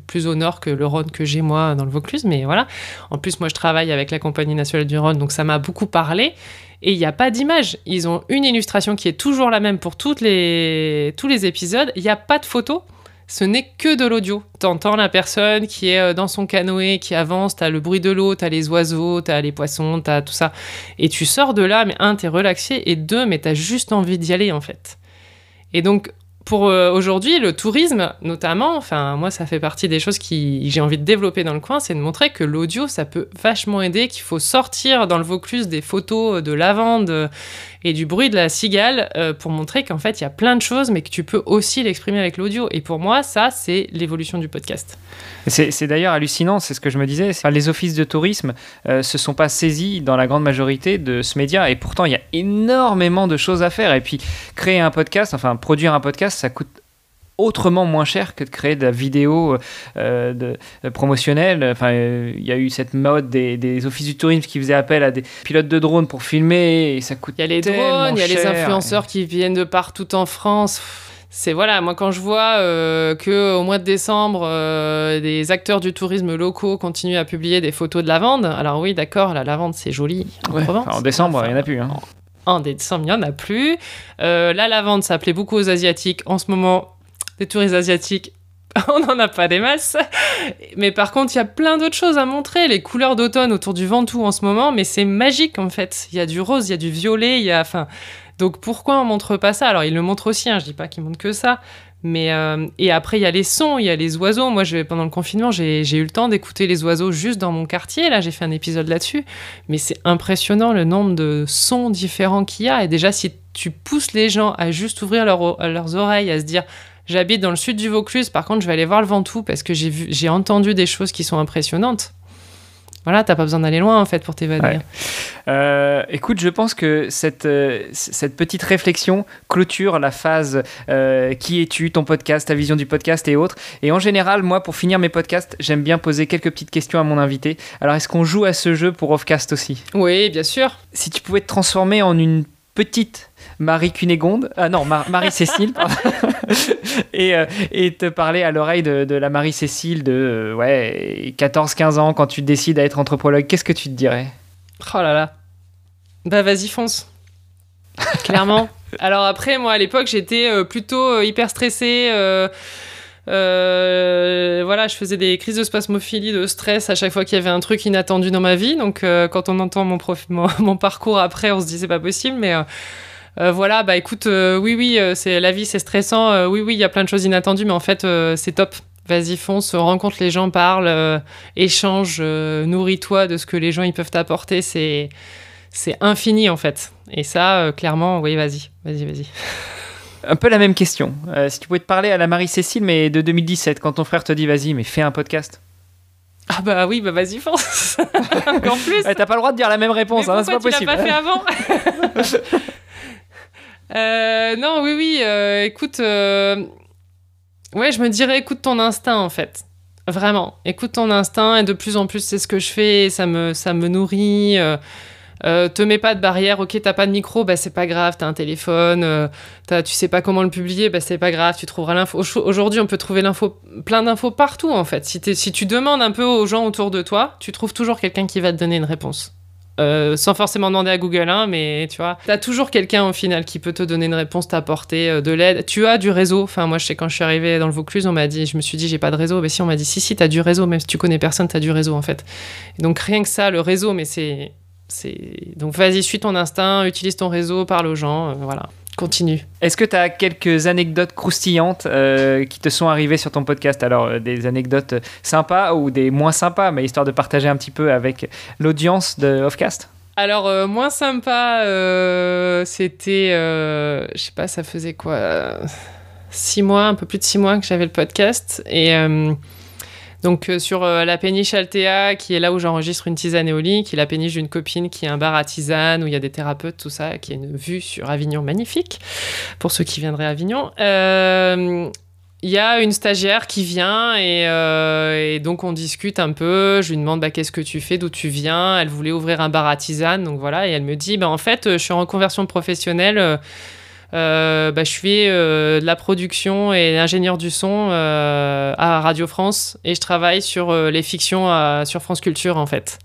plus, au nord que le Rhône que j'ai moi dans le Vaucluse, mais voilà. En plus, moi, je travaille avec la Compagnie nationale du Rhône, donc ça m'a beaucoup parlé. Et il n'y a pas d'image. Ils ont une illustration qui est toujours la même pour les, tous les épisodes. Il n'y a pas de photo ce n'est que de l'audio. T'entends la personne qui est euh, dans son canoë, qui avance, t'as le bruit de l'eau, t'as les oiseaux, t'as les poissons, t'as tout ça. Et tu sors de là, mais un, t'es relaxé, et deux, mais t'as juste envie d'y aller, en fait. Et donc, pour euh, aujourd'hui, le tourisme, notamment, enfin, moi, ça fait partie des choses que j'ai envie de développer dans le coin, c'est de montrer que l'audio, ça peut vachement aider, qu'il faut sortir dans le Vaucluse des photos de lavande et du bruit de la cigale euh, pour montrer qu'en fait, il y a plein de choses, mais que tu peux aussi l'exprimer avec l'audio. Et pour moi, ça, c'est l'évolution du podcast. C'est d'ailleurs hallucinant, c'est ce que je me disais. Les offices de tourisme euh, se sont pas saisis dans la grande majorité de ce média, et pourtant, il y a énormément de choses à faire. Et puis, créer un podcast, enfin, produire un podcast, ça coûte autrement moins cher que de créer de la vidéo euh, de, promotionnelle. Enfin, il y a eu cette mode des, offices du tourisme qui faisaient appel à des pilotes de drones pour filmer et ça coûte. Il y a les drones, il y a les influenceurs qui viennent de partout en France. C'est voilà, moi quand je vois euh, que au mois de décembre, euh, des acteurs du tourisme locaux continuent à publier des photos de lavande. Alors oui, d'accord, la lavande c'est joli en Provence. en décembre, il n'y en a plus. Hein. En décembre, il n'y en a plus. la lavande, ça plaît beaucoup aux Asiatiques. En ce moment, des touristes asiatiques, on n'en a pas des masses. Mais par contre, il y a plein d'autres choses à montrer. Les couleurs d'automne autour du Ventoux en ce moment, mais c'est magique en fait. Il y a du rose, il y a du violet, il y a. Enfin, donc pourquoi on montre pas ça? Alors, il le montre aussi, hein, je dis pas qu'il montre que ça. Mais euh, et après, il y a les sons, il y a les oiseaux. Moi, pendant le confinement, j'ai eu le temps d'écouter les oiseaux juste dans mon quartier. Là, j'ai fait un épisode là-dessus. Mais c'est impressionnant le nombre de sons différents qu'il y a. Et déjà, si tu pousses les gens à juste ouvrir leurs oreilles, à se dire J'habite dans le sud du Vaucluse, par contre, je vais aller voir le Ventoux parce que j'ai vu, j'ai entendu des choses qui sont impressionnantes. Voilà, t'as pas besoin d'aller loin en fait pour t'évader. Euh, écoute, je pense que cette, euh, cette petite réflexion clôture la phase euh, qui es-tu, ton podcast, ta vision du podcast et autres. Et en général, moi, pour finir mes podcasts, j'aime bien poser quelques petites questions à mon invité. Alors, est-ce qu'on joue à ce jeu pour Offcast aussi? Oui, bien sûr. Si tu pouvais te transformer en une petite Marie Cunégonde, ah non, Marie-Cécile, et, euh, et, te parler à l'oreille de, la Marie-Cécile de euh, ouais, 14-15 ans quand tu décides à être anthropologue, qu'est-ce que tu te dirais? Oh là là. Bah vas-y, fonce. Clairement. Alors après, moi à l'époque, j'étais euh, plutôt hyper stressée. voilà, je faisais des crises de spasmophilie, de stress à chaque fois qu'il y avait un truc inattendu dans ma vie. Donc, quand on entend mon, mon, parcours après, on se dit c'est pas possible. Mais euh, voilà, bah écoute, euh, oui, oui, euh, c'est la vie, c'est stressant. oui, oui, il y a plein de choses inattendues, mais en fait, c'est top. Vas-y, fonce, rencontre les gens, parle, échange, nourris-toi de ce que les gens ils peuvent t'apporter. C'est c'est infini en fait. Et ça, clairement, oui, vas-y, vas-y, vas-y. Un peu la même question. si tu pouvais te parler à la Marie-Cécile, mais de 2017, quand ton frère te dit vas-y, mais fais un podcast. Ah bah oui, bah vas-y, fonce. Encore plus. T'as pas le droit de dire la même réponse, hein, c'est pas possible. Tu l'as pas fait avant? euh, Non, oui, oui. Euh, écoute, euh, ouais, je me dirais, écoute ton instinct en fait. Vraiment, écoute ton instinct et de plus en plus c'est ce que je fais, ça me, ça me nourrit. Te mets pas de barrière, ok, t'as pas de micro, bah c'est pas grave, t'as un téléphone, euh, tu sais pas comment le publier, bah c'est pas grave, tu trouveras l'info. Aujourd'hui, on peut trouver l'info, plein d'infos partout en fait. Si, si tu demandes un peu aux gens autour de toi, tu trouves toujours quelqu'un qui va te donner une réponse. Euh, sans forcément demander à Google, hein, mais tu vois, t'as toujours quelqu'un au final qui peut te donner une réponse, t'apporter de l'aide. Tu as du réseau. Enfin, moi, je sais quand je suis arrivée dans le Vaucluse, on m'a dit, je me suis dit, j'ai pas de réseau. Mais si, on m'a dit, si, si, t'as du réseau, même si tu connais personne, t'as du réseau en fait. donc rien que ça, le réseau, mais c'est donc vas-y, suis ton instinct, utilise ton réseau, parle aux gens, euh, voilà. Continue. Est-ce que tu as quelques anecdotes croustillantes euh, qui te sont arrivées sur ton podcast? Alors, euh, des anecdotes sympas ou des moins sympas, mais histoire de partager un petit peu avec l'audience de Offcast? Alors, moins sympa, c'était, je sais pas, ça faisait quoi? Six mois, un peu plus de six mois que j'avais le podcast. Et donc euh, sur euh, la péniche Altea, qui est là où j'enregistre une tisane éolique, qui est la péniche d'une copine qui a un bar à tisane, où il y a des thérapeutes, tout ça, qui a une vue sur Avignon magnifique, pour ceux qui viendraient à Avignon. Euh, il y a une stagiaire qui vient et, donc on discute un peu. Je lui demande bah, qu'est-ce que tu fais, d'où tu viens? Elle voulait ouvrir un bar à tisane, donc voilà. Et elle me dit bah, en fait, je suis en reconversion professionnelle. Euh, bah, je fais euh, de la production et l'ingénieur du son euh, à Radio France et je travaille sur les fictions sur France Culture en fait.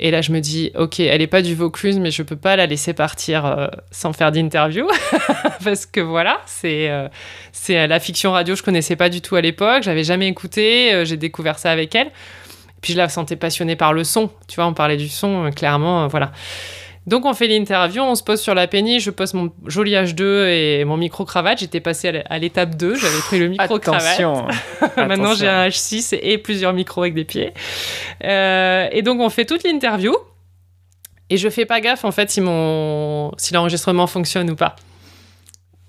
Et là, je me dis, ok, elle n'est pas du Vaucluse, mais je peux pas la laisser partir sans faire d'interview. Parce que voilà, c'est la fiction radio, je connaissais pas du tout à l'époque, j'avais jamais écouté, j'ai découvert ça avec elle. Puis je la sentais passionnée par le son, tu vois, on parlait du son, clairement, voilà. Donc on fait l'interview, on se pose sur la péniche, je pose mon joli H2 et mon micro-cravate. J'étais passé à l'étape 2, j'avais pris le micro-cravate. Maintenant j'ai un H6 et plusieurs micros avec des pieds. Euh, et donc on fait toute l'interview. Et je fais pas gaffe en fait si, mon... si l'enregistrement fonctionne ou pas.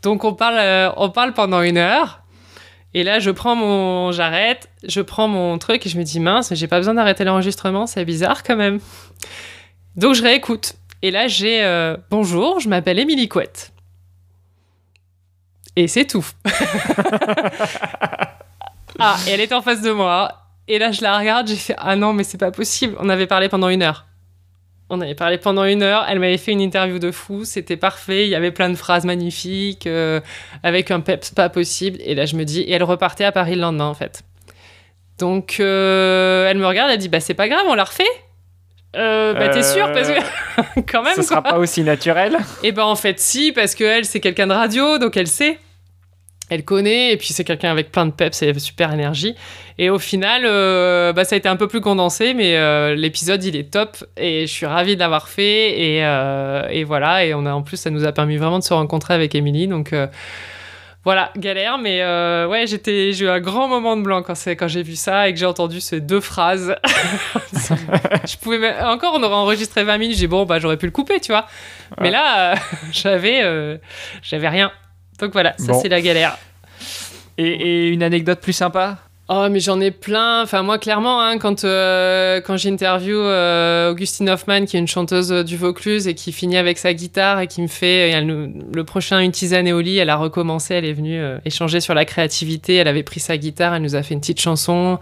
Donc on parle, euh, on parle pendant une heure. Et là, je prends mon, j'arrête, je prends mon truc et je me dis mince, j'ai pas besoin d'arrêter l'enregistrement, c'est bizarre quand même. Donc je réécoute. Et là, j'ai euh, Bonjour, je m'appelle Émilie Couette. Et c'est tout. ah, et elle est en face de moi. Et là, je la regarde, j'ai fait Ah non, mais c'est pas possible. On avait parlé pendant une heure. On avait parlé pendant une heure. Elle m'avait fait une interview de fou. C'était parfait. Il y avait plein de phrases magnifiques, euh, avec un peps pas possible. Et là, je me dis Et elle repartait à Paris le lendemain, en fait. Donc, euh, elle me regarde, elle dit Bah, c'est pas grave, on l'a refait. Euh, bah t'es sûr parce que euh, quand même. Ce sera pas aussi naturel. Et eh ben en fait si parce que elle c'est quelqu'un de radio donc elle sait, elle connaît et puis c'est quelqu'un avec plein de peps et super énergie. Et au final euh, bah ça a été un peu plus condensé mais euh, l'épisode il est top et je suis ravie de l'avoir fait et, et, voilà et on a en plus ça nous a permis vraiment de se rencontrer avec Émilie donc voilà, galère, mais euh, ouais, j'étais, j'ai eu un grand moment de blanc quand, quand j'ai vu ça et que j'ai entendu ces deux phrases. je pouvais encore, on aurait enregistré 20 minutes, j'ai bon, bah j'aurais pu le couper, tu vois. Mais là, euh, j'avais, euh, j'avais rien. Donc voilà, ça c'est la galère. et, une anecdote plus sympa? Oh, mais j'en ai plein. Enfin, moi, clairement, hein, quand, euh, quand j'interview euh, Augustine Hoffman, qui est une chanteuse du Vaucluse et qui finit avec sa guitare et qui me fait le, prochain Une tisane au lit, elle a recommencé, elle est venue euh, échanger sur la créativité. Elle avait pris sa guitare, elle nous a fait une petite chanson.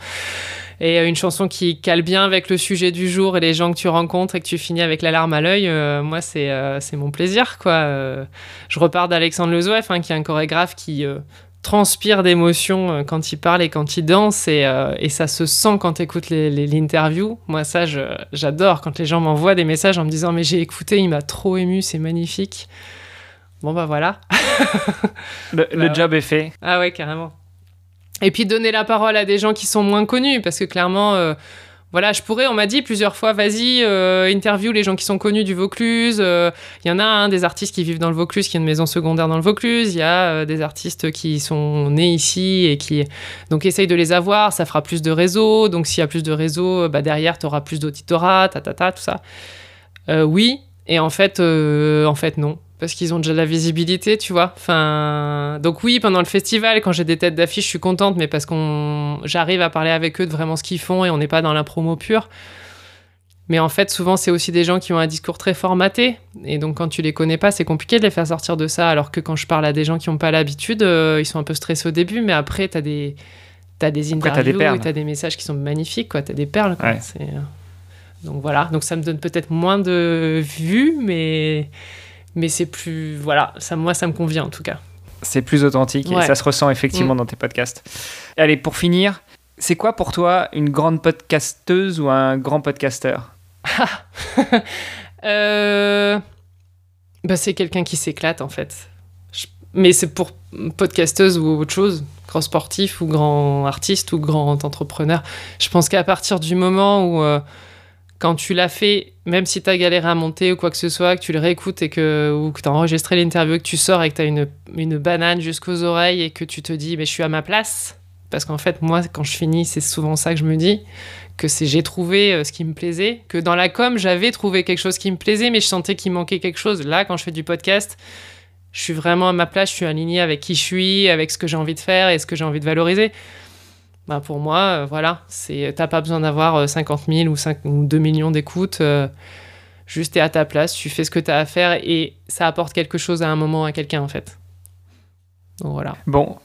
Et une chanson qui cale bien avec le sujet du jour et les gens que tu rencontres et que tu finis avec la larme à l'œil, moi, c'est c'est mon plaisir, quoi. je repars d'Alexandre Lezouef, hein, qui est un chorégraphe qui transpire d'émotion euh, quand il parle et quand il danse et, euh, et ça se sent quand tu écoutes l'interview. Moi, ça, j'adore quand les gens m'envoient des messages en me disant Mais j'ai écouté, il m'a trop ému, c'est magnifique. Bon, bah voilà. le, bah job est fait. Ah ouais, carrément. Et puis donner la parole à des gens qui sont moins connus parce que clairement. Euh, voilà, je pourrais, on m'a dit plusieurs fois, vas-y, euh, interview les gens qui sont connus du Vaucluse. Il euh, y en a un des artistes qui vivent dans le Vaucluse, qui a une maison secondaire dans le Vaucluse. Il y a euh, des artistes qui sont nés ici et qui. Donc, essaye de les avoir, ça fera plus de réseaux. Donc, s'il y a plus de réseaux, bah, derrière, tu auras plus d'auditorat, ta, ta, ta, tout ça. oui, et en fait, en fait, non. Parce qu'ils ont déjà de la visibilité, tu vois. Enfin, donc oui, pendant le festival, quand j'ai des têtes d'affiche, je suis contente, mais parce qu'on, j'arrive à parler avec eux de vraiment ce qu'ils font et on n'est pas dans la promo pure. Mais en fait, souvent, c'est aussi des gens qui ont un discours très formaté. Et donc, quand tu les connais pas, c'est compliqué de les faire sortir de ça. Alors que quand je parle à des gens qui n'ont pas l'habitude, euh, ils sont un peu stressés au début, mais après, tu as des, as des interviews, tu as des messages qui sont magnifiques, tu as des perles. Quoi. Euh, donc voilà, donc ça me donne peut-être moins de vues, mais, mais c'est plus. Voilà, ça, moi, ça me convient en tout cas. C'est plus authentique et ça se ressent effectivement mm. dans tes podcasts. Allez, pour finir, c'est quoi pour toi une grande podcasteuse ou un grand podcasteur? Euh... bah, C'est quelqu'un qui s'éclate en fait. Mais c'est pour podcasteuse ou autre chose, grand sportif ou grand artiste ou grand entrepreneur. Je pense qu'à partir du moment où, euh, quand tu l'as fait, même si tu as galéré à monter ou quoi que ce soit, que tu le réécoutes et que, ou que tu as enregistré l'interview, que tu sors et que tu as une, une banane jusqu'aux oreilles et que tu te dis, mais je suis à ma place. Parce qu'en fait, moi, quand je finis, c'est souvent ça que je me dis que c'est j'ai trouvé euh, ce qui me plaisait, que dans la com, j'avais trouvé quelque chose qui me plaisait, mais je sentais qu'il manquait quelque chose. Là, quand je fais du podcast, je suis vraiment à ma place, je suis aligné avec qui je suis, avec ce que j'ai envie de faire et ce que j'ai envie de valoriser. Bah pour moi, euh, voilà, c'est t'as pas besoin d'avoir 50 euh, 000 ou, 5, ou 2 millions d'écoutes. juste t'es à ta place, tu fais ce que tu as à faire et ça apporte quelque chose à un moment à quelqu'un en fait. Donc voilà. Bon,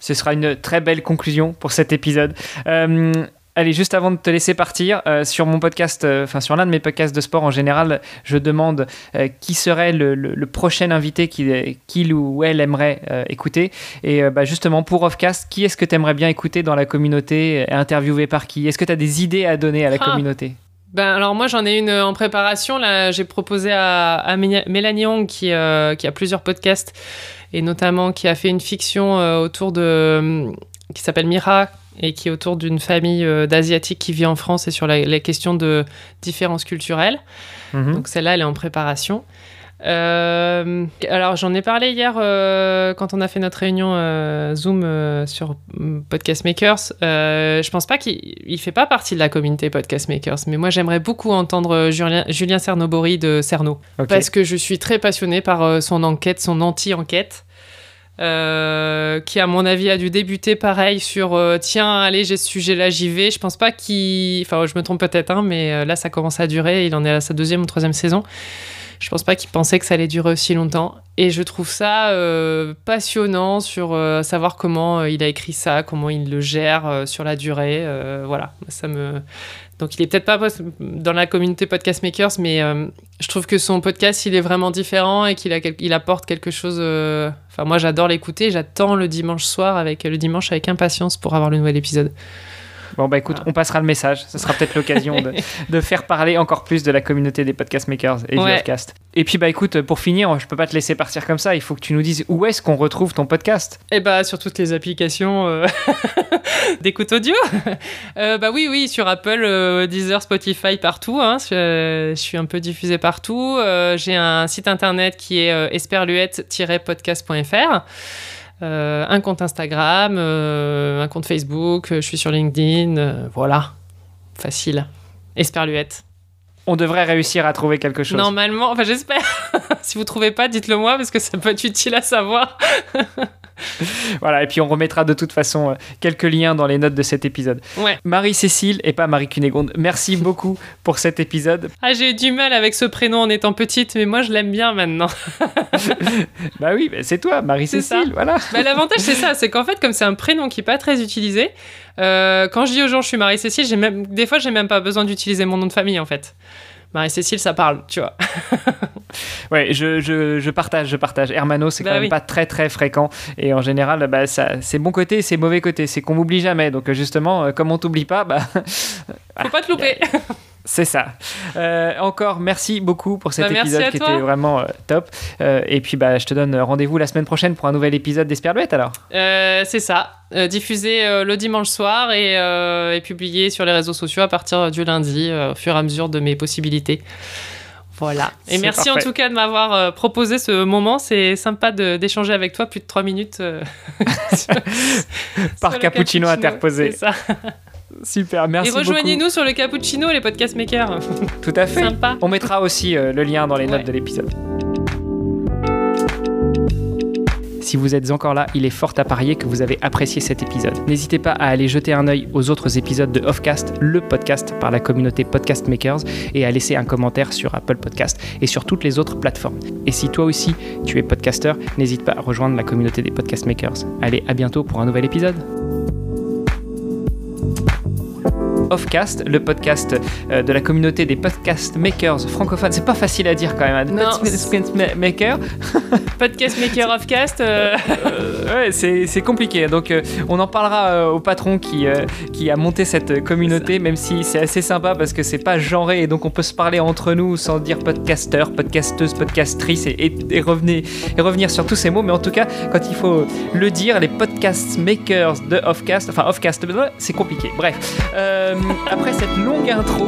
ce sera une très belle conclusion pour cet épisode. Allez, juste avant de te laisser partir, euh, sur mon podcast, euh, enfin sur l'un de mes podcasts de sport en général, je demande euh, qui serait le, prochain invité qu'il ou elle aimerait écouter. Et bah, justement, pour Offcast, qui est-ce que tu aimerais bien écouter dans la communauté, interviewer par qui? Est-ce que tu as des idées à donner à la ah. communauté? Ben alors moi j'en ai une en préparation là j'ai proposé à, à Mélanie Young qui, qui a plusieurs podcasts et notamment qui a fait une fiction autour de qui s'appelle Mira et qui est autour d'une famille euh, d'Asiatiques qui vit en France et sur la, les questions de différences culturelles. Mhm. Donc celle-là, elle est en préparation. Euh, alors j'en ai parlé hier euh, quand on a fait notre réunion Zoom sur Podcast Makers. je pense pas qu'il fait pas partie de la communauté Podcast Makers, mais moi j'aimerais beaucoup entendre Julien, Julien Cernobori de Cerno parce que je suis très passionnée par son enquête, son anti-enquête. Euh, qui à mon avis a dû débuter pareil sur euh, tiens allez j'ai ce sujet là j'y vais. Je pense pas qu'il enfin je me trompe peut-être hein, mais euh, là ça commence à durer. Il en est à sa deuxième ou troisième saison. Je pense pas qu'il pensait que ça allait durer aussi longtemps. Et je trouve ça passionnant sur savoir comment il a écrit ça comment il le gère sur la durée voilà. Ça me donc il est peut-être pas dans la communauté Podcast Makers, mais euh, je trouve que son podcast, il est vraiment différent et qu'il il apporte quelque chose. Euh, enfin, moi, j'adore l'écouter. J'attends le dimanche soir avec le dimanche avec impatience pour avoir le nouvel épisode. Bon, bah écoute, on passera le message. Ce sera peut-être l'occasion de, faire parler encore plus de la communauté des podcast makers et du podcast. Et puis, bah écoute, pour finir, je peux pas te laisser partir comme ça. Il faut que tu nous dises où est-ce qu'on retrouve ton podcast Eh bah, sur toutes les applications euh, d'écoute audio. Euh, bah oui, oui, sur Apple, euh, Deezer, Spotify, partout. Hein. Je, suis un peu diffusé partout. J'ai un site internet qui est esperluette-podcast.fr. Euh, un compte Instagram, euh, un compte Facebook, euh, je suis sur LinkedIn, voilà, facile. Esperluette. On devrait réussir à trouver quelque chose. Normalement, enfin j'espère. si vous trouvez pas, dites-le moi parce que ça peut être utile à savoir. voilà, et puis on remettra de toute façon euh, quelques liens dans les notes de cet épisode. Marie-Cécile et pas Marie Cunégonde, merci beaucoup pour cet épisode. Ah, j'ai eu du mal avec ce prénom en étant petite, mais moi je l'aime bien maintenant. bah oui, c'est toi, Marie-Cécile, voilà. Bah, L'avantage c'est ça, c'est qu'en fait, comme c'est un prénom qui n'est pas très utilisé, euh, quand je dis aux gens je suis Marie-Cécile, même, des fois j'ai même pas besoin d'utiliser mon nom de famille en fait. Marie-Cécile, ça parle, tu vois. ouais, je, je, je, partage, je partage. Hermano, c'est bah quand même pas très très fréquent. Et en général, bah, ça, c'est bon côté, c'est mauvais côté. C'est qu'on m'oublie jamais. Donc justement, euh, comme on t'oublie pas, bah. Faut pas te louper. C'est ça. Euh, encore merci beaucoup pour cet bah, épisode qui était vraiment euh, top. Euh, et puis bah, je te donne rendez-vous la semaine prochaine pour un nouvel épisode d'Esperluette alors. c'est ça. diffusé le dimanche soir et, et, publié sur les réseaux sociaux à partir du lundi au fur et à mesure de mes possibilités. Voilà. Et merci en tout cas de m'avoir proposé ce moment. C'est sympa d'échanger avec toi plus de 3 minutes. Par cappuccino interposé. C'est ça. Super, merci Et rejoignez-nous sur le cappuccino, les podcast makers. Tout à fait. Sympa. On mettra aussi euh, le lien dans les notes de l'épisode. Si vous êtes encore là, il est fort à parier que vous avez apprécié cet épisode. N'hésitez pas à aller jeter un œil aux autres épisodes de Offcast, le podcast par la communauté Podcast Makers, et à laisser un commentaire sur Apple Podcast et sur toutes les autres plateformes. Et si toi aussi tu es podcasteur, n'hésite pas à rejoindre la communauté des Podcast Makers. Allez, à bientôt pour un nouvel épisode. Offcast, le podcast euh, de la communauté des podcast makers francophones. C'est pas facile à dire quand même. hein. Non, Podcast ma- maker. Podcast Maker Offcast. euh, Euh, ouais, c'est c'est compliqué. Donc, on en parlera au patron qui, qui a monté cette communauté, même si c'est assez sympa parce que c'est pas genré et donc on peut se parler entre nous sans dire podcasteur, podcasteuse, podcastrice et, et, et revenir, et revenir sur tous ces mots. Mais en tout cas, quand il faut le dire, les podcast makers de Offcast, enfin Offcast, c'est compliqué. Bref, Euh, après cette longue intro.